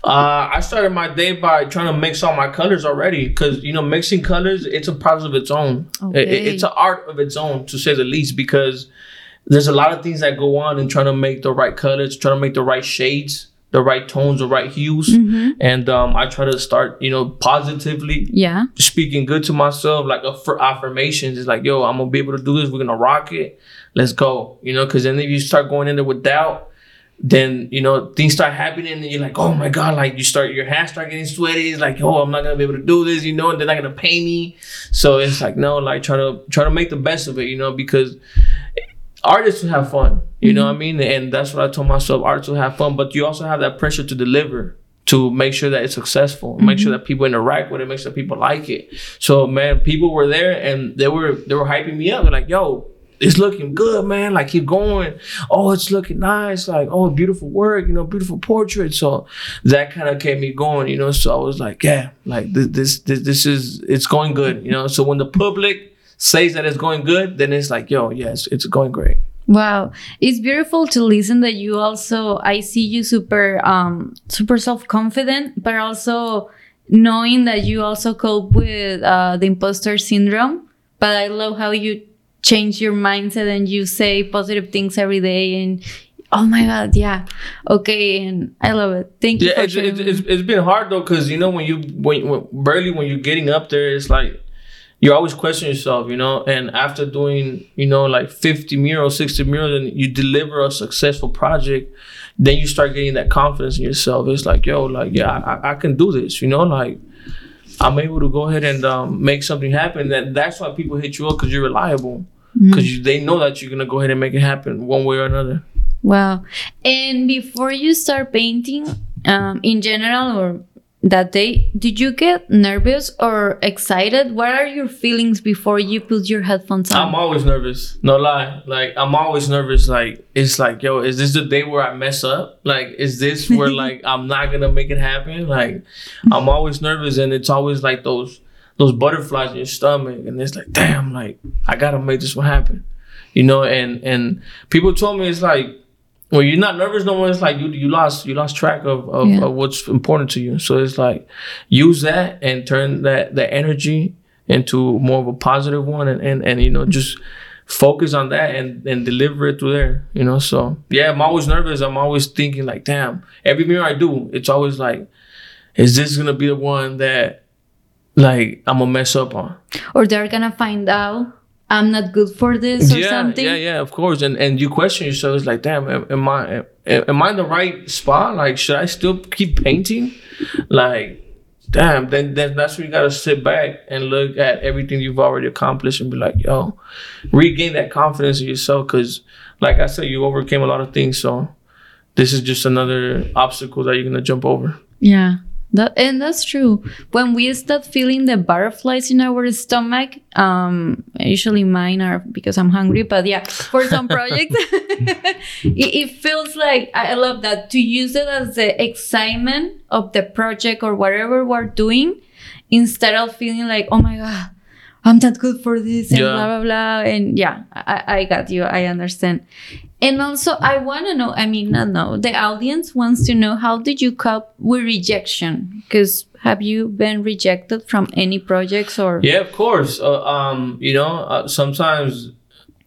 Uh, I started my day by trying to mix all my colors already, because you know mixing colors it's a process of its own. It- it- Okay. it's an art of its own, to say the least, because there's a lot of things that go on in trying to make the right colors, trying to make the right shades, the right tones, the right hues, and um, I try to start, you know, positively Yeah. speaking good to myself, like aff- affirmations. It's like, yo, I'm gonna be able to do this. We're gonna rock it. Let's go. You know, because then if you start going in there with doubt, then you know things start happening, and you're like, oh my god, like you start your hands start getting sweaty. It's like, oh, I'm not gonna be able to do this. You know, and they're not gonna pay me. So it's like, no, like try to try to make the best of it. You know, because artists will have fun. You know what I mean? And that's what I told myself. Artists will have fun, but you also have that pressure to deliver. To make sure that it's successful, make sure mm-hmm. that people interact with it, make sure people like it. So man, people were there and they were they were hyping me up. They're like, "Yo, it's looking good, man. Like keep going. Oh, it's looking nice. Like oh, beautiful work. You know, beautiful portrait." So that kind of kept me going. You know, so I was like, "Yeah, like this this this, this is it's going good." You know, so when the public says that it's going good, then it's like, "Yo, yes, it's going great." Wow, it's beautiful to listen that you also. I see you super, um, super self confident, but also knowing that you also cope with uh, the imposter syndrome. But I love how you change your mindset and you say positive things every day. And oh my god, yeah, okay, and I love it. Thank you Yeah, for it's, it's, it's, it's been hard though, cause you know when you when, when barely when you're getting up there, it's like you always question yourself, you know. And after doing you know like 50 murals, 60 murals, and you deliver a successful project, then you start getting that confidence in yourself. It's like yo, like yeah, I, I can do this, you know, like. I'm able to go ahead and um, make something happen. That that's why people hit you up because you're reliable. Because they know that you're gonna go ahead and make it happen one way or another. Wow. And before you start painting, um, in general or that day, did you get nervous or excited? What are your feelings before you put your headphones on? I'm always nervous. No lie. Like I'm always nervous. Like it's like, yo, is this the day where I mess up? Like, is this where like I'm not gonna make it happen? Like, I'm always nervous, and it's always like those those butterflies in your stomach, and it's like, damn, like I gotta make this one happen, you know. And and people told me it's like when you're not nervous no more, it's like you you lost you lost track of of, Yeah. of what's important to you. So it's like use that and turn that that energy into more of a positive one, and and, and you know mm-hmm. just focus on that and and deliver it through there. You know, so yeah, I'm always nervous. I'm always thinking like, damn, every mural I do, it's always like, is this gonna be the one that like I'm gonna mess up on? or they're gonna find out I'm not good for this or yeah, something? Yeah, yeah, of course. And and you question yourself, it's like, damn, am, am I am, I in the right spot? Like, should I still keep painting? Like, damn, then, then that's where you gotta sit back and look at everything you've already accomplished and be like, yo, regain that confidence in yourself. Cause like I said, you overcame a lot of things. So this is just another obstacle that you're gonna jump over. Yeah. That, and that's true. When we start feeling the butterflies in our stomach, um, usually mine are because I'm hungry, but yeah, for some projects, it, it, feels like I love that to use it as the excitement of the project or whatever we're doing instead of feeling like, oh my God, I'm not good for this and yeah. blah, blah, blah. And yeah, I, I got you. I understand. And also, I want to know. I mean, not know. The audience wants to know how did you cope with rejection? Because have you been rejected from any projects or? Yeah, of course. Uh, um, you know, uh, sometimes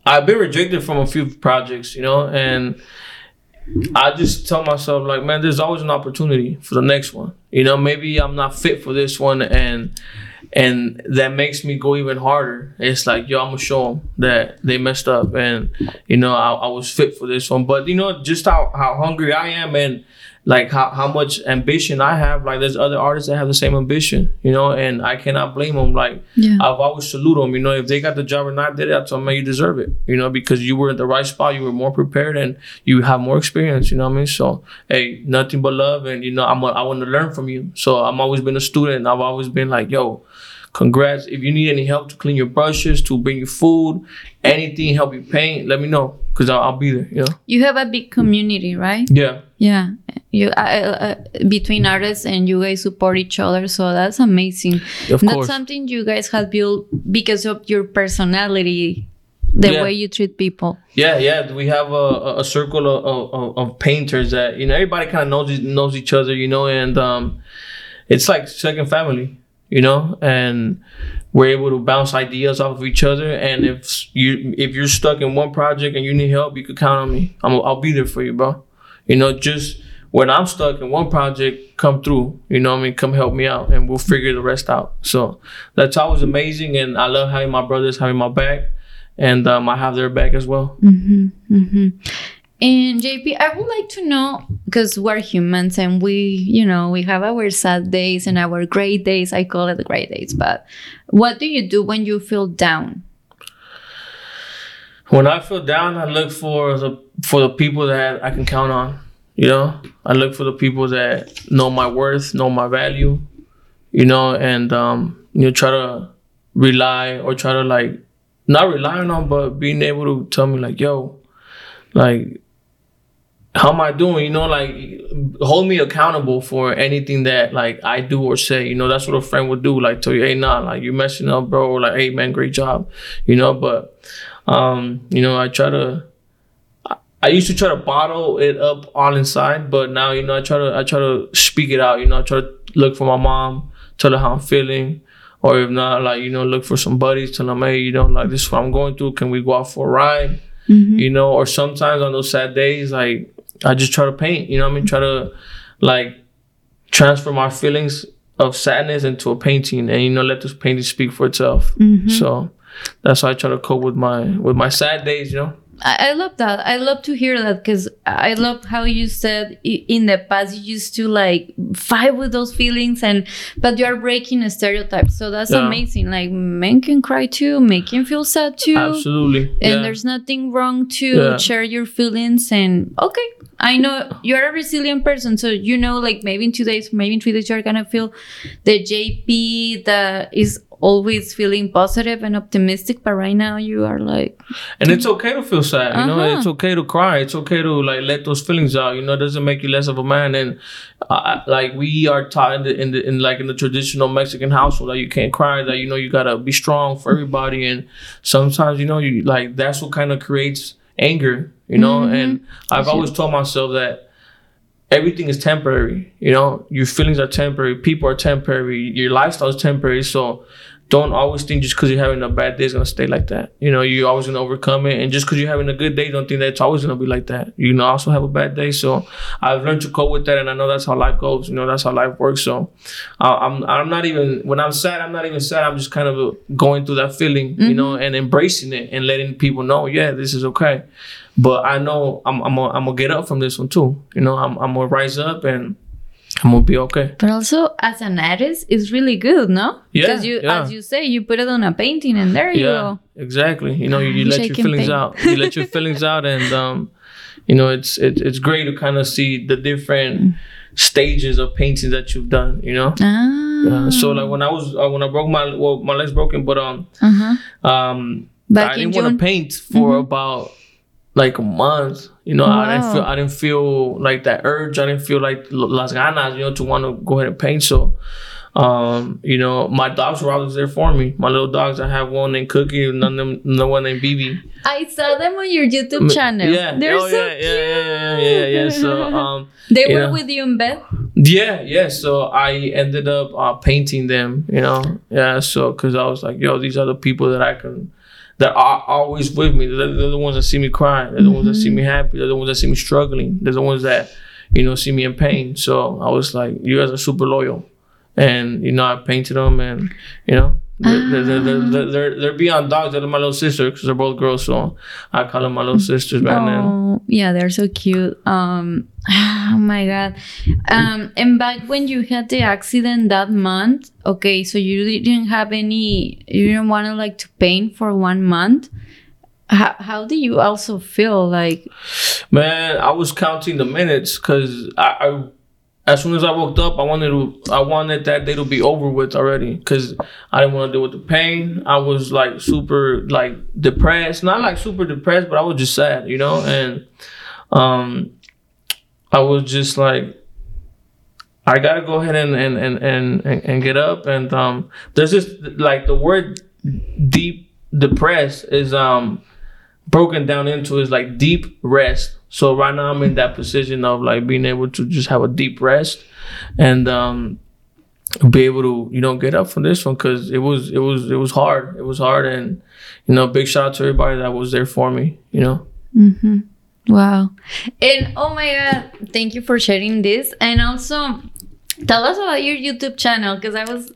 I've been rejected from a few projects. You know, and I just tell myself like, man, there's always an opportunity for the next one. You know, maybe I'm not fit for this one, and and that makes me go even harder. It's like, yo, I'm gonna show them that they messed up, and you know, I, I was fit for this one. But you know, just how how hungry I am, and like how, how much ambition I have. Like there's other artists that have the same ambition, you know, and I cannot blame them. Like yeah. I've always salute them, you know, if they got the job or not did it, I tell them, man, you deserve it, you know, because you were in the right spot, you were more prepared, and you have more experience, you know what I mean? So hey, nothing but love, and you know, I'm a, I want to learn from you. So I'm always been a student. I've always been like, yo, congrats. If you need any help to clean your brushes, to bring you food, anything, help you paint, let me know because I'll, I'll, be there. You know. You have a big community, right? Yeah. Yeah. You uh, uh, between artists and you guys support each other, so that's amazing. Of that's course. something you guys have built because of your personality the yeah. way you treat people. Yeah, yeah. We have a, a circle of, of, of painters that you know everybody kind of knows knows each other, you know, and um, it's like second family you know, and we're able to bounce ideas off of each other. And if you if you're stuck in one project and you need help, you can count on me. I'm I'll be there for you, bro. You know, just when I'm stuck in one project, come through. You know I mean? Come help me out, and we'll figure the rest out. So that's always amazing, and I love having my brothers having my back, and um, I have their back as well. Mm-hmm, mm-hmm. And JP, I would like to know because we're humans and we, you know, we have our sad days and our great days. I call it the great days, but what do you do when you feel down? When I feel down, I look for the for the people that I can count on. You know, I look for the people that know my worth, know my value. You know, and um, you know, try to rely or try to like not rely on but being able to tell me like, yo, like how am I doing? You know, like hold me accountable for anything that like I do or say. You know, that's what a friend would do. Like tell you, hey, nah, like you're messing up, bro. Or like, hey, man, great job. You know, but um, you know, I try to. I used to try to bottle it up all inside, but now you know I try to I try to speak it out. You know, I try to look for my mom, tell her how I'm feeling, or if not, like you know, look for some buddies, tell them, hey, you know, like this is what I'm going through. Can we go out for a ride? Mm-hmm. You know, or sometimes on those sad days, like I just try to paint, you know I mean? Try to like transfer my feelings of sadness into a painting and you know let this painting speak for itself. Mm-hmm. So that's how I try to cope with my with my sad days, you know. I, love that. I love to hear that because I love how you said in the past you used to like fight with those feelings and but you are breaking a stereotype. So that's yeah. amazing. Like men can cry too, make him feel sad too. Absolutely. And yeah. there's nothing wrong to yeah. share your feelings and okay. I know you're a resilient person, so you know, like maybe in two days, maybe in three days, you're gonna feel the JP that is always feeling positive and optimistic but right now you are like and it's okay to feel sad you uh-huh. know it's okay to cry it's okay to like let those feelings out you know it doesn't make you less of a man and uh, like we are taught in the, in the in like in the traditional mexican household that you can't cry that you know you gotta be strong for everybody and sometimes you know you like that's what kind of creates anger you know mm-hmm. and i've always told myself that everything is temporary. You know, your feelings are temporary, people are temporary, your lifestyle is temporary. So don't always think just because you're having a bad day is gonna stay like that. You know, you're always gonna overcome it, and just because you're having a good day, don't think that it's always gonna be like that. You know, also have a bad day. So I've learned to cope with that, and I know that's how life goes. You know, that's how life works. So uh, I'm I'm not even when I'm sad, I'm not even sad. I'm just kind of going through that feeling, mm-hmm. you know, and embracing it and letting people know, yeah, this is okay. But I know I'm I'm gonna, I'm gonna get up from this one too. You know, I'm I'm gonna rise up and I'm gonna be okay. But also, as an artist, it's really good, no? Yeah, Because you, yeah. as you say, you put it on a painting, and there you yeah, go. exactly. You know, you, you let your feelings paint. out. You let your feelings out, and um, you know, it's it, it's great to kind of see the different stages of paintings that you've done. You know. Ah. Uh, so like when I was uh, when I broke my well my leg's broken, but um uh-huh. um Back I didn't want to paint for Mhm. about like a month. You know, I didn't feel I didn't feel like that urge. I didn't feel like las ganas, you know, to want to go ahead and paint. So, um, you know, my dogs were always there for me. My little dogs. I have one named Cookie, and none them, no one named BB. I saw them on your YouTube channel. Yeah, They're oh, so yeah, yeah, yeah, yeah, yeah, yeah, yeah. So, um, they were with you in bed. yeah, yeah. So I ended up uh, painting them, you know. Yeah. So because I was like, yo, these are the people that I can, that are always with me. They're, they're the ones that see me cry. They're the ones that see mm-hmm. me happy. They're the ones that see me struggling. They're the ones that, you know, see me in pain. So I was like, you guys are super loyal, and you know, I painted them, and you know. They're, they're, they're, they're, they're, they're beyond dogs. They're my little sister because they're both girls. So I call them my little sisters then. Oh, yeah, they're so cute. Um, oh my god. Um, and back when you had the accident that month, okay, so you didn't have any, you didn't want to like to paint for one month. How how do you also feel like? Man, I was counting the minutes because I, I, as soon as I woke up, I wanted to, I wanted that day to be over with already because I didn't want to deal with the pain. I was like super like depressed, not like super depressed, but I was just sad, you know, and um, I was just like. I gotta go ahead and and, and, and, and and get up and um there's just like the word deep depressed is um broken down into is like deep rest. So right now I'm in that position of like being able to just have a deep rest and um be able to you know get up from this one because it was it was it was hard. It was hard and you know big shout out to everybody that was there for me. You know. Mm-hmm. Wow. And oh my god, thank you for sharing this. And also, tell us about your YouTube channel because I was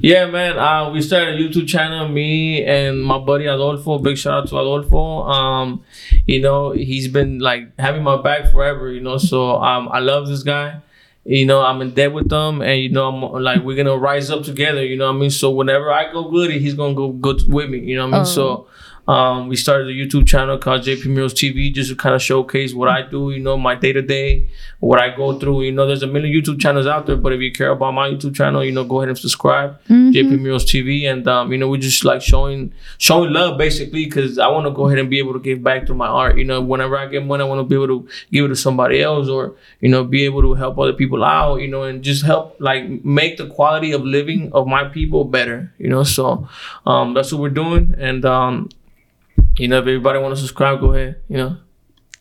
Yeah, man. Uh, we started a YouTube channel. Me and my buddy Adolfo. Big shout out to Adolfo. Um, you know, he's been like having my back forever. You know, so um, I love this guy. You know, I'm in debt with them, and you know, I'm like we're gonna rise up together. You know what I mean? So whenever I go good, he's gonna go good with me. You know what I mean? So. Um, we started a YouTube channel called JP Murals TV just to kind of showcase what I do, you know, my day to day, what I go through. You know, there's a million YouTube channels out there, but if you care about my YouTube channel, you know, go ahead and subscribe. JP Murals TV, and um, you know, we just like showing showing love basically because I want to go ahead and be able to give back through my art. You know, whenever I get money, I want to be able to give it to somebody else, or you know, be able to help other people out. You know, and just help like make the quality of living of my people better. You know, so um, that's what we're doing, and um, you know, if everybody want to subscribe, go ahead. You know.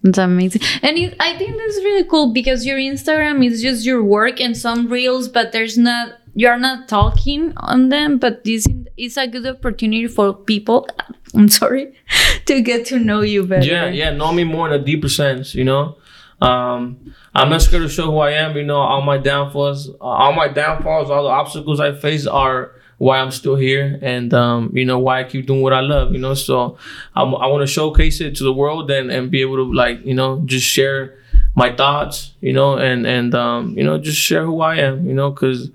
It's amazing. And it, I think that's really cool because your Instagram is just your work and some reels, but there's not, you're not talking on them, but this is a good opportunity for people, I'm sorry, to get to know you better. Yeah, yeah, know me more in a deeper sense, you know. Um, I'm not scared to show who I am, you know. All my downfalls, uh, all my downfalls, all the obstacles I face are why I'm still here, and um, you know why I keep doing what I love, you know. So I'm, I want to showcase it to the world and and be able to like you know just share my thoughts, you know, and and um, you know just share who I am, you know, because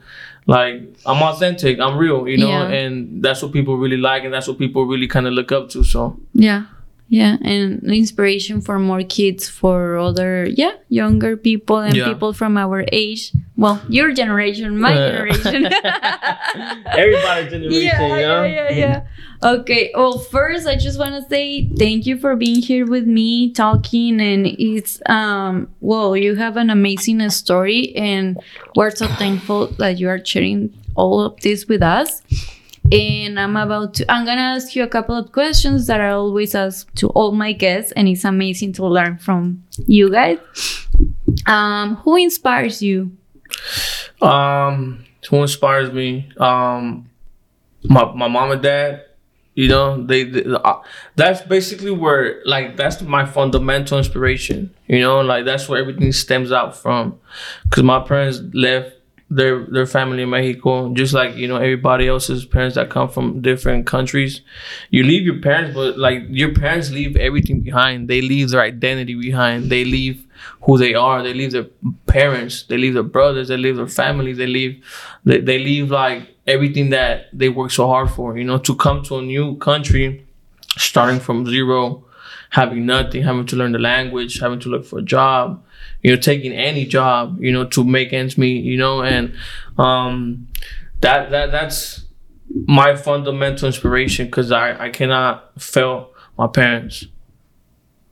like I'm authentic, I'm real, you know, Yeah. and that's what people really like, and that's what people really kind of look up to. So. Yeah. Yeah. And inspiration for more kids, for other, yeah, younger people and Yeah. people from our age. Well, your generation, my Yeah. generation. Everybody's generation, yeah, yeah, yeah, yeah. Okay. Well, first, I just want to say thank you for being here with me, talking, and it's um. Well, you have an amazing story, and we're so thankful that you are sharing all of this with us. And I'm about to. I'm gonna ask you a couple of questions that I always ask to all my guests, and it's amazing to learn from you guys. Um, who inspires you? Um, who inspires me? Um, my my mom and dad. You know, they, they uh, that's basically where like that's my fundamental inspiration. You know, like that's where everything stems out from. Cause my parents left their their family in Mexico, just like you know everybody else's parents that come from different countries. You leave your parents, but like your parents leave everything behind. They leave their identity behind. They leave who they are. They leave their parents. They leave their brothers. They leave their families. They leave they, they leave like everything that they work so hard for. You know, to come to a new country, starting from zero, having nothing, having to learn the language, having to look for a job you know, taking any job, you know, to make ends meet, you know, and um, that that that's my fundamental inspiration because I I cannot fail my parents.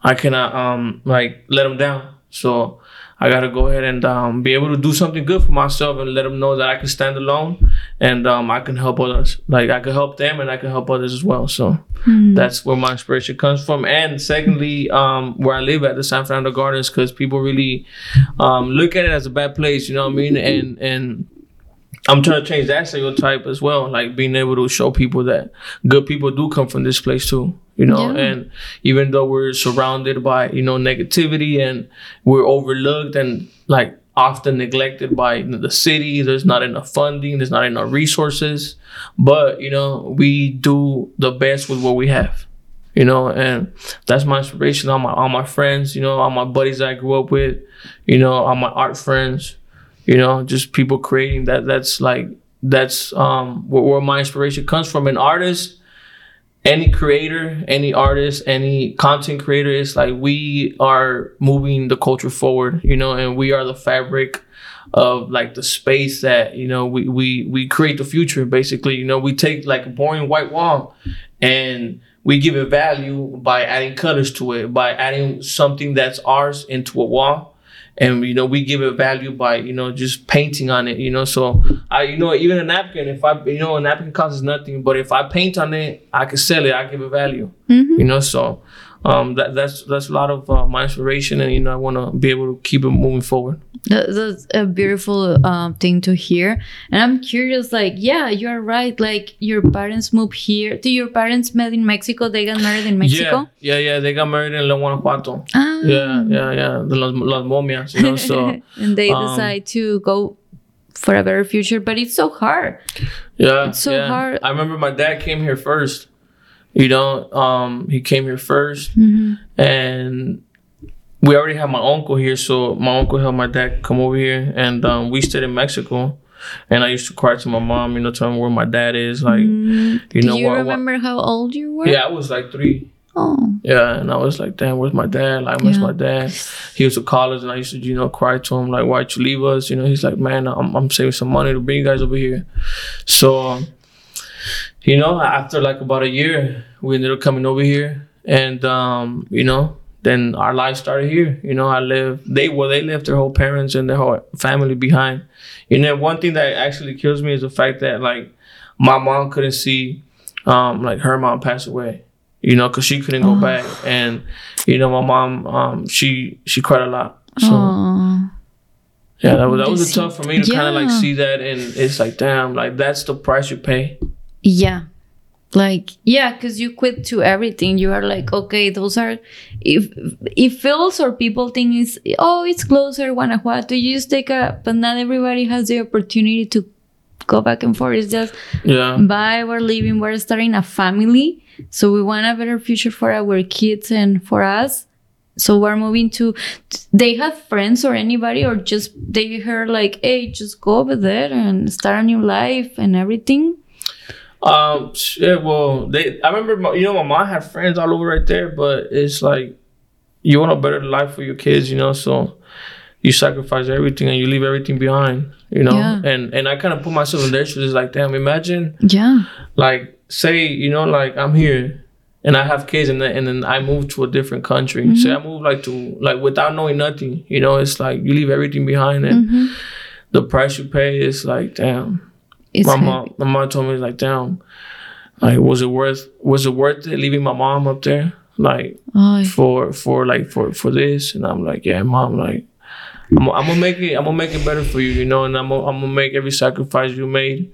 I cannot um like let them down. So I gotta go ahead and um, be able to do something good for myself and let them know that I can stand alone and um, I can help others. Like I can help them and I can help others as well. So mm. that's where my inspiration comes from. And secondly, um, where I live at the San Fernando Gardens, because people really um, look at it as a bad place. You know what I mean? And and I'm trying to change that stereotype as well. Like being able to show people that good people do come from this place too you know yeah. and even though we're surrounded by you know negativity and we're overlooked and like often neglected by the city there's not enough funding there's not enough resources but you know we do the best with what we have you know and that's my inspiration all my all my friends you know all my buddies i grew up with you know all my art friends you know just people creating that that's like that's um where, where my inspiration comes from an artist any creator, any artist, any content creator is like we are moving the culture forward, you know, and we are the fabric of like the space that you know we we we create the future. Basically, you know, we take like a boring white wall and we give it value by adding colors to it, by adding something that's ours into a wall and you know we give it value by you know just painting on it you know so i you know even a napkin if i you know a napkin costs nothing but if i paint on it i can sell it i give it value mm-hmm. you know so um, that, that's that's a lot of uh, my inspiration, and you know I want to be able to keep it moving forward. That's a beautiful um, thing to hear, and I'm curious. Like, yeah, you're right. Like, your parents moved here. Do your parents met in Mexico? They got married in Mexico. Yeah, yeah, yeah. They got married in León, Guanajuato. Ah. Yeah, yeah, yeah. The Las, Las Momias, you know. So and they um, decide to go for a better future, but it's so hard. Yeah, it's so yeah. hard. I remember my dad came here first. You know, um, he came here 1st mm-hmm. and we already had my uncle here, so my uncle helped my dad come over here, and um, we stayed in Mexico. And I used to cry to my mom, you know, telling where my dad is. Like, mm. you know, Do you remember how old you were? Yeah, I was like three. Oh. Yeah, and I was like, damn, where's my dad? Like, I miss yeah. my dad. He was to college, and I used to, you know, cry to him, like, why'd you leave us? You know, he's like, man, I'm, I'm saving some money to bring you guys over here. So, um, you know, after like about a year, we ended up coming over here, and um, you know, then our life started here. You know, I live. They well, they left their whole parents and their whole family behind. You know, one thing that actually kills me is the fact that like my mom couldn't see, um, like her mom pass away. You know, cause she couldn't go back, and you know, my mom, um, she she cried a lot. So. Aww. Yeah, that was that was tough for me to yeah. kind of like see that, and it's like, damn, like that's the price you pay yeah. Like yeah because you quit to everything. You are like okay those are if it feels or people think it's oh it's closer guanajuato you just take a but not everybody has the opportunity to go back and forth. It's just yeah. bye we're leaving we're starting a family. So we want a better future for our kids and for us. So we're moving to they have friends or anybody or just they heard like hey just go over there and start a new life and everything um, yeah, well, they. I remember, my, you know, my mom had friends all over right there, but it's like you want a better life for your kids, you know. So you sacrifice everything and you leave everything behind, you know. Yeah. And and I kind of put myself in their shoes. It's like, damn, imagine. Yeah. Like, say, you know, like I'm here and I have kids, and then and then I move to a different country. Mm-hmm. Say I move like to like without knowing nothing, you know. It's like you leave everything behind, and mm-hmm. the price you pay is like, damn it's my mom, my mom told me like, damn, like was it worth was it worth it leaving my mom up there like oh. for for like for for this? And I'm like, yeah, mom, like I'm, I'm gonna make it I'm gonna make it better for you, you know, and I'm gonna, I'm gonna make every sacrifice you made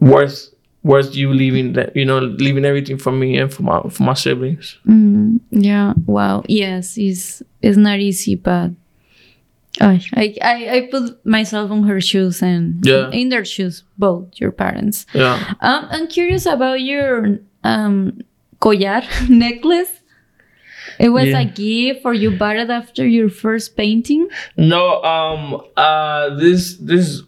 worth worth you leaving that you know leaving everything for me and for my for my siblings. Mm, yeah. Wow. Yes. It's it's not easy, but I, I I put myself on her shoes and Yeah. in their shoes, both your parents. Yeah. Um, I'm curious about your um collar necklace. It was Yeah. a gift, or you bought it after your first painting. No, um, uh, this this,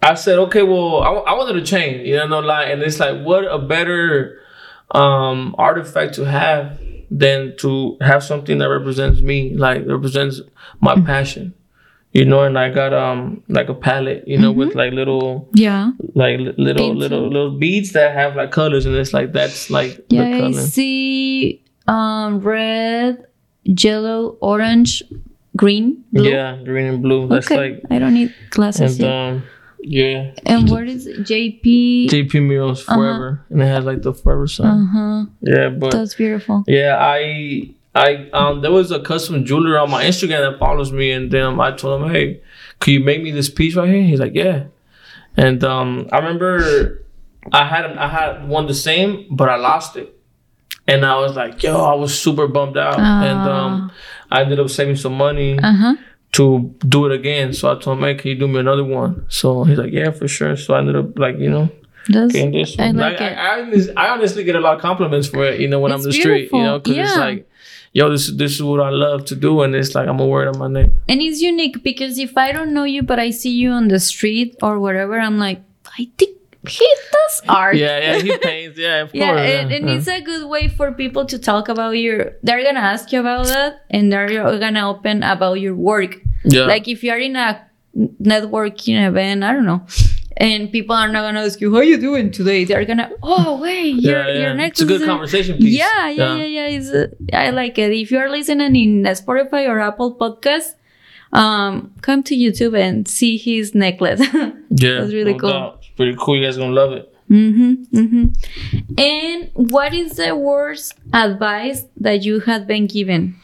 I said, okay, well, I, I wanted a chain, you know, no lie, and it's like, what a better, um, artifact to have than to have something that represents me, like represents my passion, you know, and I got um like a palette, you know, with like little Yeah, like li- little Pencil. little little beads that have like colors, and it's like that's like yeah. the I color. see um red, yellow, orange, green, blue. Yeah, green and blue. That's okay, like I don't need glasses and yet. um yeah. and what is it? JP? JP Murals forever, and it has like the forever sign. Uh huh. Yeah, but That's beautiful. yeah, I I um there was a custom jeweler on my Instagram that follows me, and then I told him, hey, could you make me this piece right here? He's like, yeah, and um I remember I had I had one the same, but I lost it, and I was like, yo, I was super bummed out, and um I ended up saving some money Uh huh. To do it again. So I told him, hey, can you do me another one? So he's like, yeah, for sure. So I ended up like you know. Getting this I one. like I, it. I, I, honestly, I honestly get a lot of compliments for it, you know, when I'm It's in the street, you know, beautiful. because it's like, yo, this this is what I love to do, and it's like I'm a word on my neck. And it's unique because if I don't know you, but I see you on the street or whatever, I'm like, I think he does art. Yeah, yeah, he paints, yeah, of Yeah, course. and, yeah, and yeah. it's a good way for people to talk about your. They're gonna ask you about that, and they're gonna open about your work. yeah. Like if you're in a networking event, I don't know, and people are not gonna ask you how you doing today. They're gonna, oh wait, your yeah, yeah. your next. it's a good conversation piece. Yeah, yeah, yeah, yeah. It's, uh, I like it. If you're listening in Spotify or Apple Podcast, um, come to YouTube and see his necklace. yeah. That's really no cool. doubt. It's pretty cool. You guys gonna love it. mm-hmm, mm-hmm. And what is the worst advice that you had been given?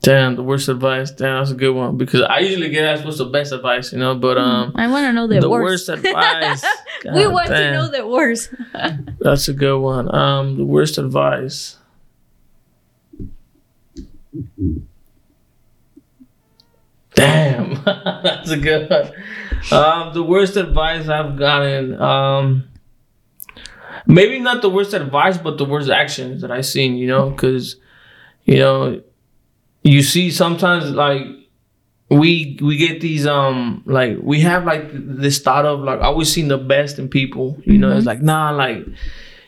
Damn, the worst advice. Damn, that's a good one because I usually get asked what's the best advice, you know. But um, I want to know the, the worst. worst advice. we God want to know the worst. That's a good one. Um, the worst advice. Damn, that's a good one. Um, the worst advice I've gotten. Um, maybe not the worst advice, but the worst actions that I've seen. You know, because you know, you see sometimes like we we get these um like we have like this thought of like I always seeing the best in people. You know, it's like nah, like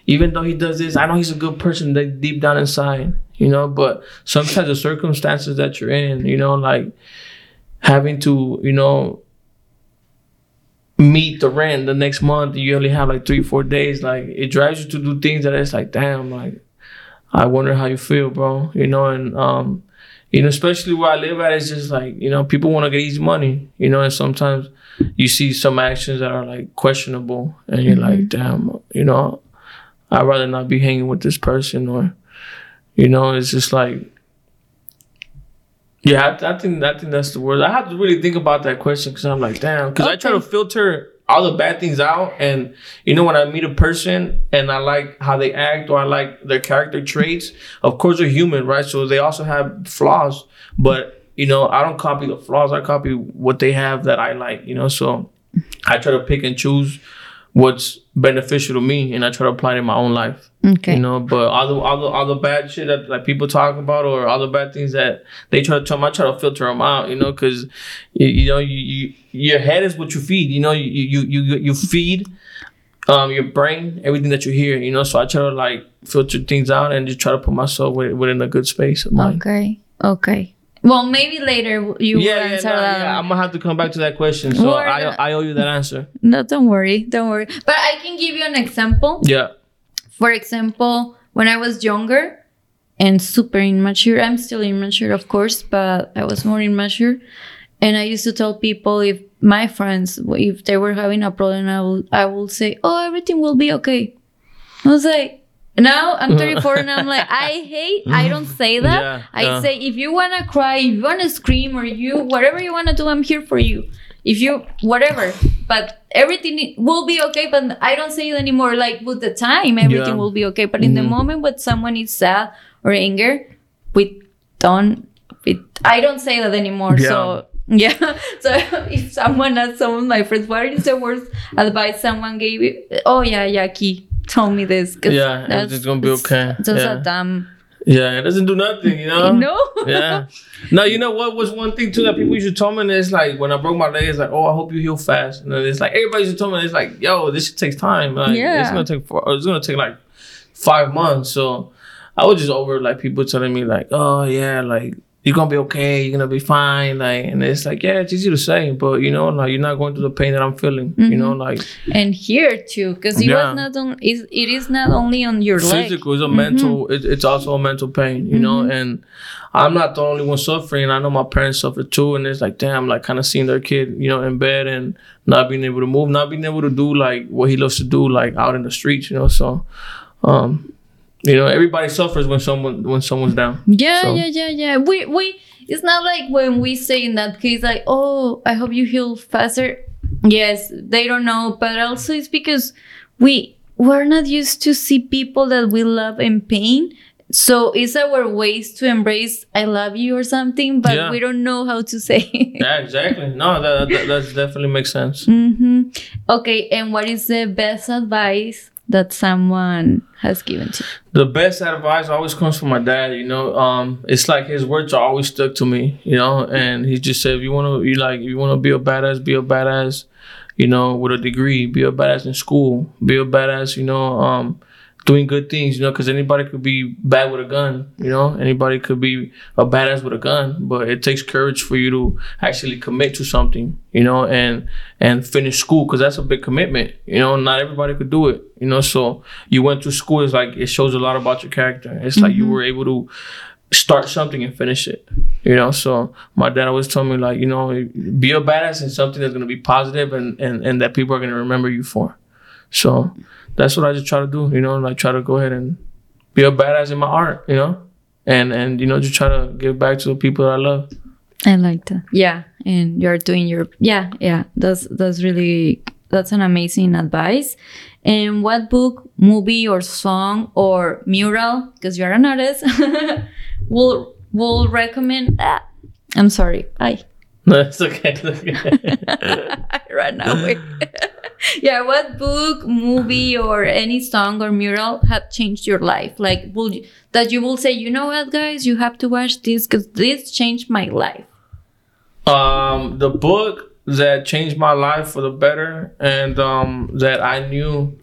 even though he does this, I know he's a good person that deep down inside, you know, but sometimes the circumstances that you're in, you know, like having to, you know, meet the rent the next month, you only have like three, four days, like it drives you to do things that it's like, damn, like I wonder how you feel, bro. You know, and um, you know, especially where I live at, it's just like, you know, people want to get easy money, you know, and sometimes you see some actions that are like questionable and you're like, damn, you know, I'd rather not be hanging with this person or you know, it's just like yeah, I, I think I think that's the word. I have to really think about that question because I'm like, damn, because I try to filter all the bad things out, and you know, when I meet a person and I like how they act or I like their character traits, of course they're human, right? So they also have flaws, but you know, I don't copy the flaws. I copy what they have that I like, you know. So I try to pick and choose what's beneficial to me, and I try to apply it in my own life. Okay. You know, but all the all the all the bad shit that like people talk about or all the bad things that they try to tell me, I try to filter them out. You know, because you, you know you, you your head is what you feed. You know, you you you you feed um your brain everything that you hear. You know, so I try to like filter things out and just try to put myself within a good space of mind. Okay. Okay. Well, maybe later you will Yeah, yeah, answer no, that. yeah. I'm gonna have to come back to that question. So We're I I owe you that answer. No, don't worry. Don't worry. But I can give you an example. Yeah. For example, when I was younger and super immature, I'm still immature, of course, but I was more immature. And I used to tell people if my friends, if they were having a problem, I will, I will say, "Oh, everything will be okay." I was like, now I'm 34 and I'm like, I hate. I don't say that. Yeah, I yeah. say if you wanna cry, if you wanna scream, or you whatever you wanna do, I'm here for you. If you whatever, but everything will be okay. But I don't say it anymore. Like with the time, everything Yeah. will be okay. But in the Mhm. moment when someone is sad or anger, we don't. We, I don't say that anymore. So Yeah. So if someone asks some of my friends, what is the worst advice someone gave you? Oh yeah, Jacque told me this. Yeah, everything's gonna be okay. Just Yeah. a dumb. Yeah, it doesn't do nothing, you know. No. yeah. No, you know what was one thing too that people used to tell me? It's like when I broke my leg, it's like, oh, I hope you heal fast. And then it's like everybody used to tell me, it's like, yo, this shit takes time. Like, Yeah. it's gonna take four, it's gonna take like five months. So I was just over like people telling me like, oh yeah, like you're gonna be okay, you're gonna be fine. Like, and it's like, yeah, it's easy to say, but you know, like you're not going through the pain that I'm feeling. You know, mm-hmm. like And here too, because it Yeah. was not on. Is it is not only on your leg. physical is a mm-hmm. mental it, it's also a mental pain you know mm-hmm. and i'm not the only one suffering i know my parents suffer too and it's like damn like kind of seeing their kid you know in bed and not being able to move not being able to do like what he loves to do like out in the streets you know so um you know everybody suffers when someone when someone's down Yeah, So- yeah, yeah, yeah. We we it's not like when we say in that case like, "Oh, I hope you heal faster." Yes, they don't know, but also it's because we we're not used to see people that we love in pain. So it's our ways to embrace "I love you" or something, but Yeah. we don't know how to say. it. yeah exactly no that, that that definitely makes sense hmm Okay, and what is the best advice that someone has given to you? the best advice always comes from my dad you know um it's like his words are always stuck to me you know and he just said if you want to you like if you want to be a badass be a badass you know with a degree be a badass in school be a badass you know um doing good things you know because anybody could be bad with a gun you know? Anybody could be a badass with a gun but it takes courage for you to actually commit to something you know and and finish school because that's a big commitment you know? Not everybody could do it you know? So you went to school it's like it shows a lot about your character. It's like you mm-hmm. were able to start something and finish it you know? So my dad always told me like you know be a badass in something that's going to be positive and and, and that people are going to remember you for. So that's what i just try to do you know like try to go ahead and be a badass in my art you know and and you know just try to give back to the people that i love I like that. Yeah, and you're doing your yeah, yeah. That's that's really that's an amazing advice. And what book, movie, or song or mural, because you're an artist, will will recommend? Ah, I'm sorry, I that's okay, It's okay. I ran away. yeah, what book, movie, or any song or mural have changed your life? Like, will you, that you will say, you know what, guys, you have to watch this because this changed my life. um the book that changed my life for the better and um that i knew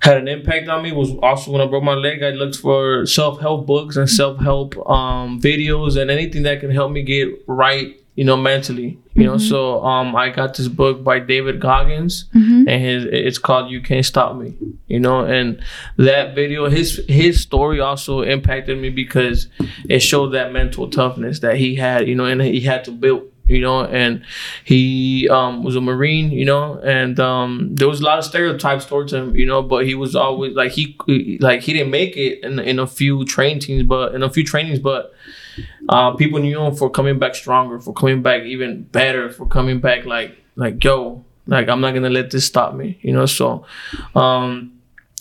had an impact on me was also when i broke my leg i looked for self-help books and self-help um videos and anything that can help me get right you know mentally you know so um i got this book by david goggins and his it's called you can't stop me you know and that video his his story also impacted me because it showed that mental toughness that he had you know and he had to build you know and he um was a marine you know and um there was a lot of stereotypes towards him you know but he was always like he like he didn't make it in, in a few train teams but in a few trainings but uh, people knew him for coming back stronger, for coming back even better, for coming back like like yo, like I'm not gonna let this stop me, you know. So, um,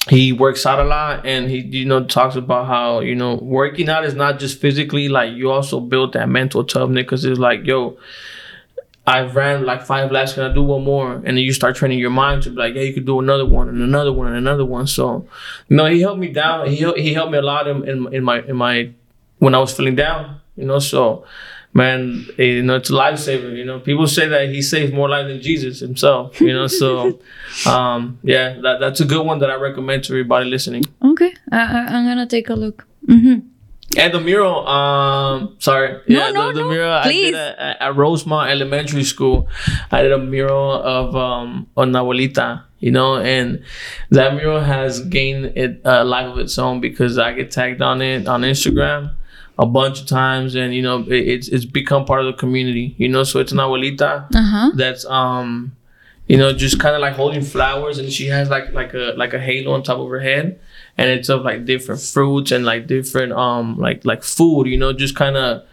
he works out a lot, and he you know talks about how you know working out is not just physically, like you also build that mental toughness, because it's like yo. I ran like five laps. Can I do one more? And then you start training your mind to be like, yeah, you could do another one and another one and another one. So, you know, he helped me down. He he helped me a lot in, in, in my in my when I was feeling down, you know. So, man, eh, you know, it's a lifesaver. You know, people say that he saved more lives than Jesus himself. You know, so um, yeah, that, that's a good one that I recommend to everybody listening. Okay, I, I, I'm gonna take a look. hmm And the mural, um, sorry, No, yeah, no, the, the no, mural please. I did at, at Rosemont Elementary School. I did a mural of um, on Abuelita, you know, and that mural has gained it a life of its own because I get tagged on it on Instagram a bunch of times, and you know, it, it's it's become part of the community, you know. So it's an Abuelita Uh huh. that's um you know just kind of like holding flowers and she has like like a like a halo on top of her head and it's of like different fruits and like different um like like food you know just kind of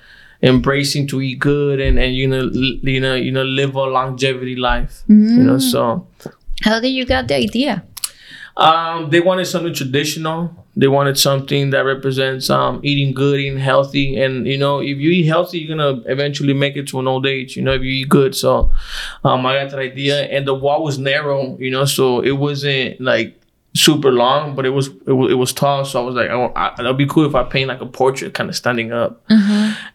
embracing to eat good and and you know l- you know you know live a longevity life you know so How did you get the idea? um, they wanted something traditional They wanted something that represents um, eating good, eating healthy, and you know, if you eat healthy, you're gonna eventually make it to an old age. You know, if you eat good. So, um, I got that idea, and the wall was narrow. You know, so it wasn't like super long, but it was it was, it was tall. So I was like, I, I, that'd be cool if I paint like a portrait, kind of standing up.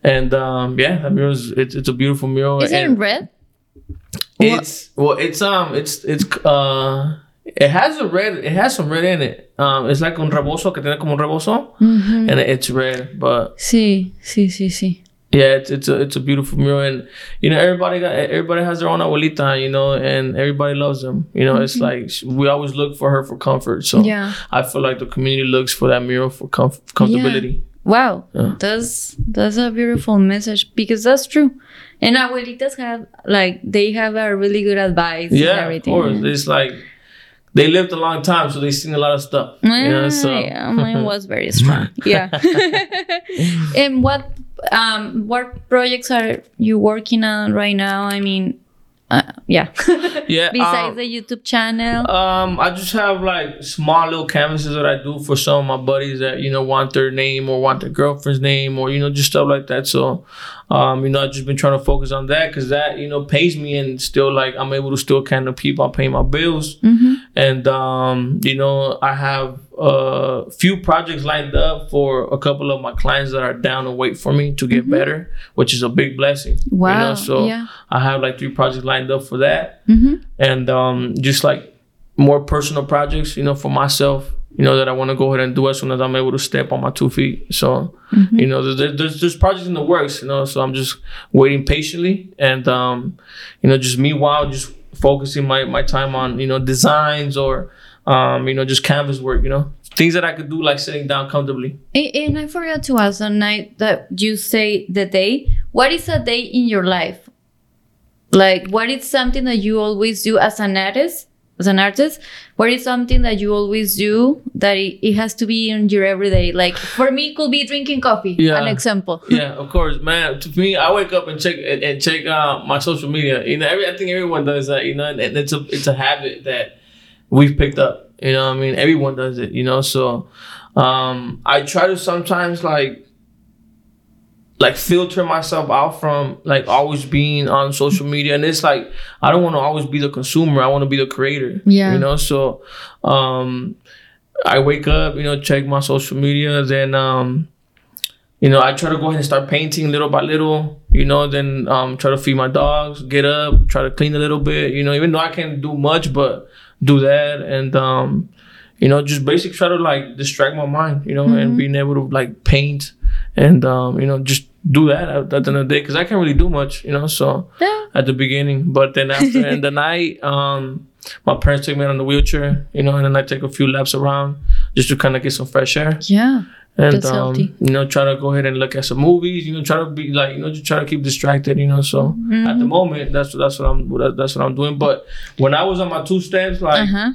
And um, yeah, that mural is it's, it's a beautiful mural. Is it in red? It's well, it's um, it's it's uh, it has a red. It has some red in it. Um, it's like un rebozo que tiene como un rebozo, and it's red. But Sí, sí, sí, sí. yeah, it's it's a it's a beautiful mural, and you know everybody got everybody has their own abuelita, you know, and everybody loves them. You know, it's like we always look for her for comfort. So Yeah. I feel like the community looks for that mural for comf- comfortability. Wow, Yeah. that's that's a beautiful message because that's true. And abuelitas have like they have a really good advice. and Yeah, of everything. course. It's like they lived a long time, so they seen a lot of stuff. You know, so Ah, yeah, mine was very strong. yeah. and what um what projects are you working on right now? I mean, uh, yeah. yeah. Besides um, the YouTube channel. Um, I just have like small little canvases that I do for some of my buddies that you know want their name or want their girlfriend's name or you know just stuff like that. So, um, you know, I've just been trying to focus on that because that you know pays me and still like I'm able to still kind of keep on paying my bills. And um, you know, I have a few projects lined up for a couple of my clients that are down to wait for me to get better, which is a big blessing. You Wow, know, so yeah. I have like three projects lined up for that Mm-hmm. and um, just like more personal projects, you know, for myself, you know, that I want to go ahead and do as soon as I'm able to step on my two feet. So, you know, there, there's there's projects in the works, you know, so I'm just waiting patiently, and um, you know, just meanwhile, just focusing my my time on you know designs or um, you know, just canvas work, you know, things that I could do like sitting down comfortably. A- And I forgot to ask the night that you say the day. What is a day in your life? Like, what is something that you always do as an artist? As an artist, what is something that you always do that it, it has to be in your everyday? Like for me, it could be drinking coffee. Yeah. An example. yeah, of course, man. To me, I wake up and check and, and check uh, my social media. You know, every, I think everyone does that. You know, and, and it's a it's a habit that we've picked up. You know, what I mean, everyone does it. You know, so um, I try to sometimes like like filter myself out from like always being on social media and it's like i don't want to always be the consumer i want to be the creator Yeah. you know so um i wake up you know check my social media then um you know, I try to go ahead and start painting little by little, you know, then um, try to feed my dogs, get up, try to clean a little bit, you know, even though I can't do much, but do that. And, um, you know, just basically try to like distract my mind, you know, and being able to like paint and, um, you know, just do that at, at the end of the day because I can't really do much, you know, so Yeah. at the beginning. But then after in the night, um, my parents took me on the wheelchair, you know, and then I take a few laps around just to kind of get some fresh air Yeah. and That's um, you know try to go ahead and look at some movies you know try to be like you know just try to keep distracted you know so Mm-hmm. at the moment that's that's what i'm that's what i'm doing but when i was on my two steps like Uh huh.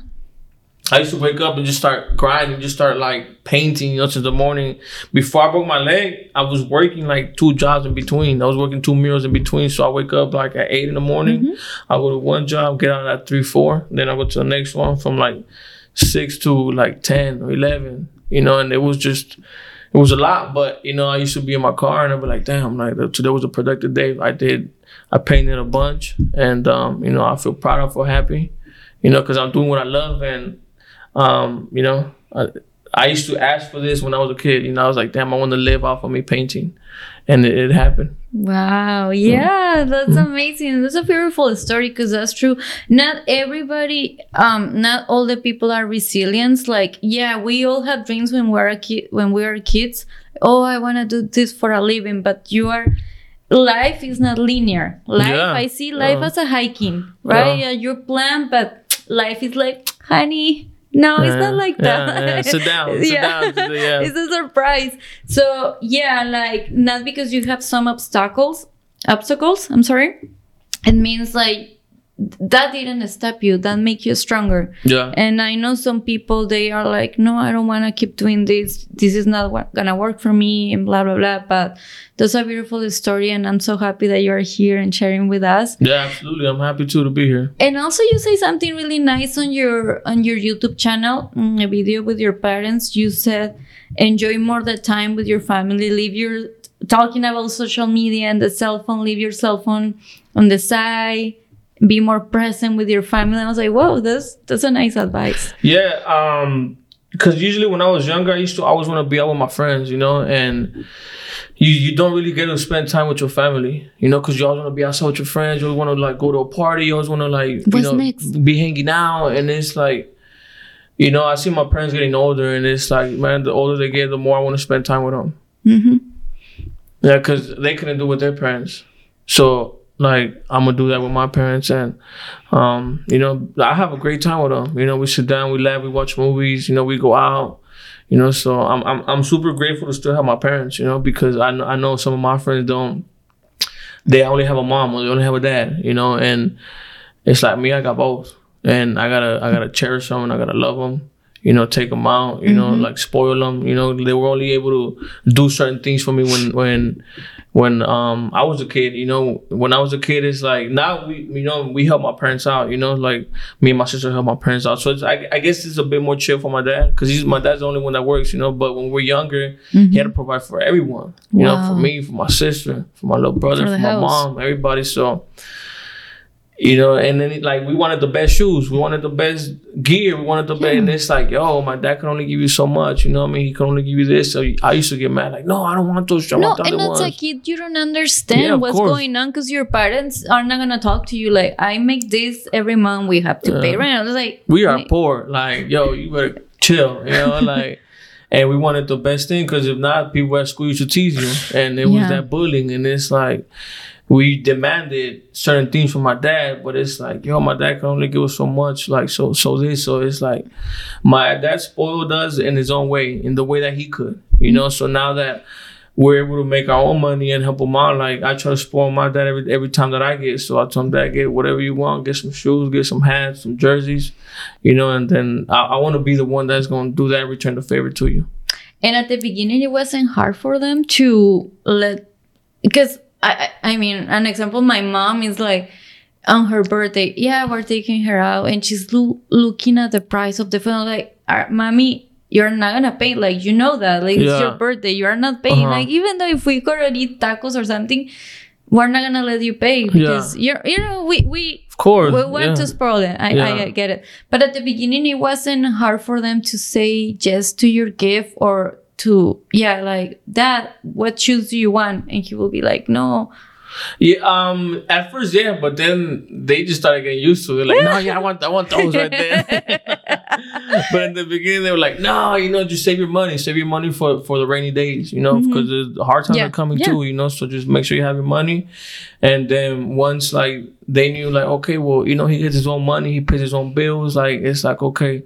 I used to wake up and just start grinding just start like painting you know since the morning. Before i broke my leg i was working like two jobs in between. I was working two murals in between. So i wake up like at eight in the morning. Mm-hmm. i go to one job get out at three four. Then i go to the next one from like six to like 10 or 11 you know and it was just it was a lot. But you know i used to be in my car and i'd be like damn like today was a productive day. I did i painted a bunch and um you know i feel proud i feel happy you know because i'm doing what i love and um you know I, I used to ask for this when i was a kid you know i was like damn i want to live off of me painting and it, it happened Wow. Yeah, that's amazing. That's a beautiful story because that's true. Not everybody, um, not all the people are resilient. Like, yeah, we all have dreams when we're a kid, when we are kids. Oh, I want to do this for a living, but you are. Life is not linear. Life, Yeah. I see life Yeah. as a hiking, right? Yeah. Yeah. your plan, but life is like, honey, no, it's not uh, like that. yeah, yeah. Sit down, sit down, sit- yeah. it's a surprise. So yeah, like not because you have some obstacles, obstacles. I'm sorry. It means like that didn't stop you. That make you stronger. Yeah. And I know some people they are like, no, I don't want to keep doing this. This is not what, gonna work for me, and blah blah blah. But that's a beautiful story, and I'm so happy that you are here and sharing with us. Yeah, absolutely. I'm happy too to be here. And also, you say something really nice on your on your YouTube channel, mm, a video with your parents. You said enjoy more the time with your family. Leave your talking about social media and the cell phone. Leave your cell phone on the side. Be more present with your family. And I was like, whoa, that's that's a nice advice. Yeah, um, because usually when I was younger, I used to always want to be out with my friends, you know, and you you don't really get to spend time with your family, you know, because you always want to be outside with your friends. You always want to like go to a party. You always want to like you What's know next? be hanging out, and it's like. You know, I see my parents getting older, and it's like, man, the older they get, the more I want to spend time with them. hmm Yeah, because they couldn't do with their parents. So like I'm gonna do that with my parents, and um, you know I have a great time with them. You know, we sit down, we laugh, we watch movies. You know, we go out. You know, so I'm I'm I'm super grateful to still have my parents. You know, because I know I know some of my friends don't. They only have a mom or they only have a dad. You know, and it's like me, I got both, and I gotta I gotta cherish them and I gotta love them. You know, take them out. You know, like spoil them. You know, they were only able to do certain things for me when when when um I was a kid. You know, when I was a kid, it's like now we you know we help my parents out. You know, like me and my sister help my parents out. So it's, I I guess it's a bit more chill for my dad because he's my dad's the only one that works. You know, but when we're younger, he had to provide for everyone. You know, for me, for my sister, for my little brother, For for, my mom, everybody. So. You know, and then like we wanted the best shoes, we wanted the best gear, we wanted the best. And it's like, yo, my dad can only give you so much. You know what I mean? He can only give you this. So I used to get mad, like, no, I don't want those. I No, want and as a ones. kid, you don't understand Yeah, what's course. going on because your parents are not gonna talk to you like, "I make this every month. We have to pay rent." I was like, we are wait, poor. Like, yo, you better chill. You know, like, and we wanted the best thing because if not, people at school used to tease you, and it was that bullying. And it's like we demanded certain things from my dad, but it's like, yo, my dad can only give us so much. Like, so, so this, so it's like, my dad spoiled us in his own way, in the way that he could. You know, so now that we're able to make our own money and help him out. Like I try to spoil my dad every every time that I get. So I told him, Dad, get whatever you want. Get some shoes, get some hats, some jerseys, you know. And then I, I want to be the one that's going to do that and return the favor to you. And at the beginning, it wasn't hard for them to let, because I, I mean, an example, my mom is like, on her birthday, yeah, we're taking her out, and she's loo- looking at the price of the phone, like, "Ah, mommy, you're not gonna pay, like, you know that, like, it's your birthday, you are not paying, Uh-huh. like, even though if we go to eat tacos or something, we're not gonna let you pay because you're, you know, we we Of course, we want yeah. to spoil it. I, I Yeah. get it. But at the beginning, it wasn't hard for them to say yes to your gift or to, yeah, like that, what shoes do you want? And he will be like, no. Yeah, um, at first, yeah, but then they just started getting used to it. Like, no, yeah, I want, I want those right there. but in the beginning, they were like, no, you know, just save your money, save your money for for the rainy days, you know, because the hard times Mm-hmm. Yeah, are coming yeah. too, you know. So just make sure you have your money, and then once like they knew, like, okay, well, you know, he gets his own money, he pays his own bills, like it's like okay.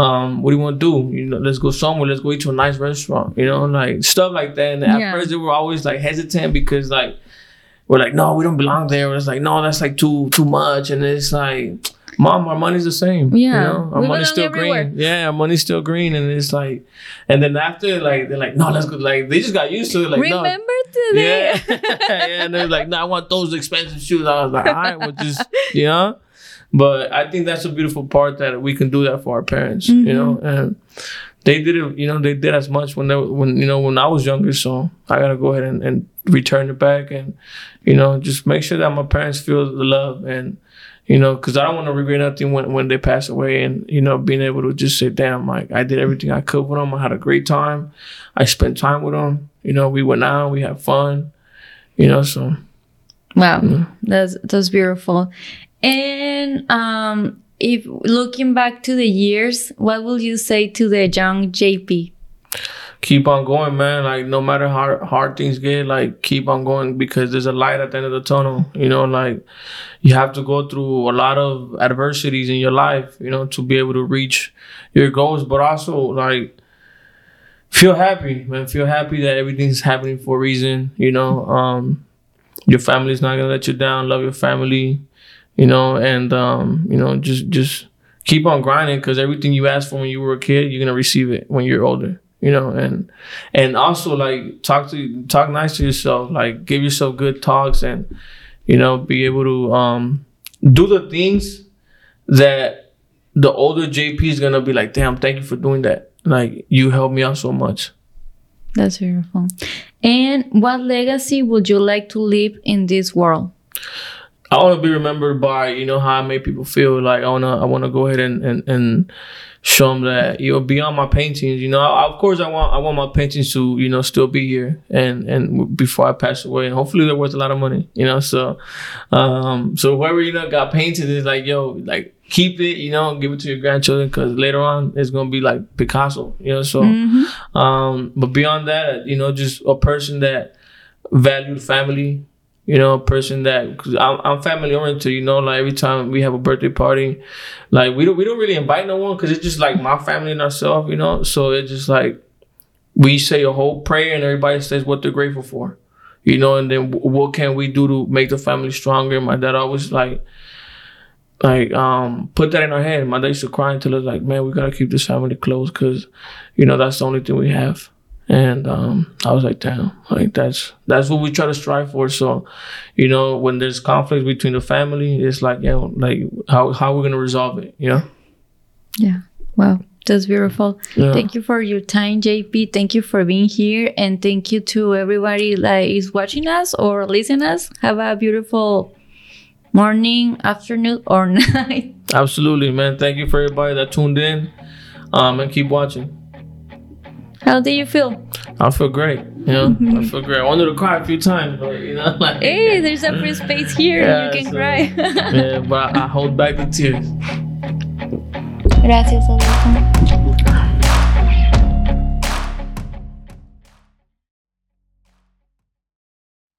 Um, what do you want to do? You know, let's go somewhere. Let's go eat to a nice restaurant. You know, like stuff like that. And at Yeah. first, they were always like hesitant because like we're like, no, we don't belong there. It's like, no, that's like too too much. And it's like, mom, our money's the same. Yeah, you know? our we money's still everywhere. green. Yeah, our money's still green. And it's like, and then after, like, they're like, no, let's go. Like, they just got used to it. Like, no. Remember today? Yeah, yeah, and they're like, "No, I want those expensive shoes." I was like, "All right, well, just you know." But I think that's a beautiful part that we can do that for our parents, you know, mm-hmm. and they did it. You know, they did as much when they when you know when I was younger. So I gotta go ahead and, and return it back, and you know, just make sure that my parents feel the love and. You know, because I don't want to regret nothing when, when they pass away, and you know, being able to just say, "Damn, like I did everything I could with them. I had a great time. I spent time with them. You know, we went out, we had fun. You know, so Wow, mm-hmm. that's that's beautiful. And um, if looking back to the years, what will you say to the young JP? keep on going, man. Like no matter how hard things get, like keep on going because there's a light at the end of the tunnel. You know, like you have to go through a lot of adversities in your life, you know, to be able to reach your goals. But also like feel happy, man. Feel happy that everything's happening for a reason. You know, um, your family's not gonna let you down. Love your family. You know, and um, you know, just just keep on grinding because everything you asked for when you were a kid, you're gonna receive it when you're older. You know, and and also like talk to talk nice to yourself, like give yourself good talks, and you know, be able to um do the things that the older JP is gonna be like, damn, thank you for doing that. Like you helped me out so much. That's beautiful. And what legacy would you like to leave in this world? I want to be remembered by you know how I make people feel. Like I wanna I wanna go ahead and and, and show them that you know beyond my paintings. You know, I, of course I want I want my paintings to you know still be here and and before I pass away, and hopefully they're worth a lot of money. You know, so um so whoever you know got painted is like yo like keep it. You know, give it to your grandchildren because later on it's gonna be like Picasso. You know, so um but beyond that, you know, just a person that valued family you know, a person that cause I'm, I'm family oriented. You know, like every time we have a birthday party, like we don't we don't really invite no one because it's just like my family and ourselves. You know, so it's just like we say a whole prayer and everybody says what they're grateful for. You know, and then what can we do to make the family stronger? My dad always like like um put that in our head. My dad used to cry until it's like, man, we gotta keep this family close because you know that's the only thing we have. And um, I was like, damn, like that's that's what we try to strive for. So, you know, when there's conflict between the family, it's like, you know, like how how we're gonna resolve it, you know? Yeah. Wow. That's beautiful. Yeah. Thank you for your time, JP. Thank you for being here, and thank you to everybody that is watching us or listening us. Have a beautiful morning, afternoon, or night. Absolutely, man. Thank you for everybody that tuned in. Um, and keep watching. How do you feel? I feel great. You know, mm-hmm. I feel great. I wanted to cry a few times, but you know, like Hey, there's a free space here. Yeah, you can so- cry. yeah, but I, I hold back the tears. Gracias, Adolfo.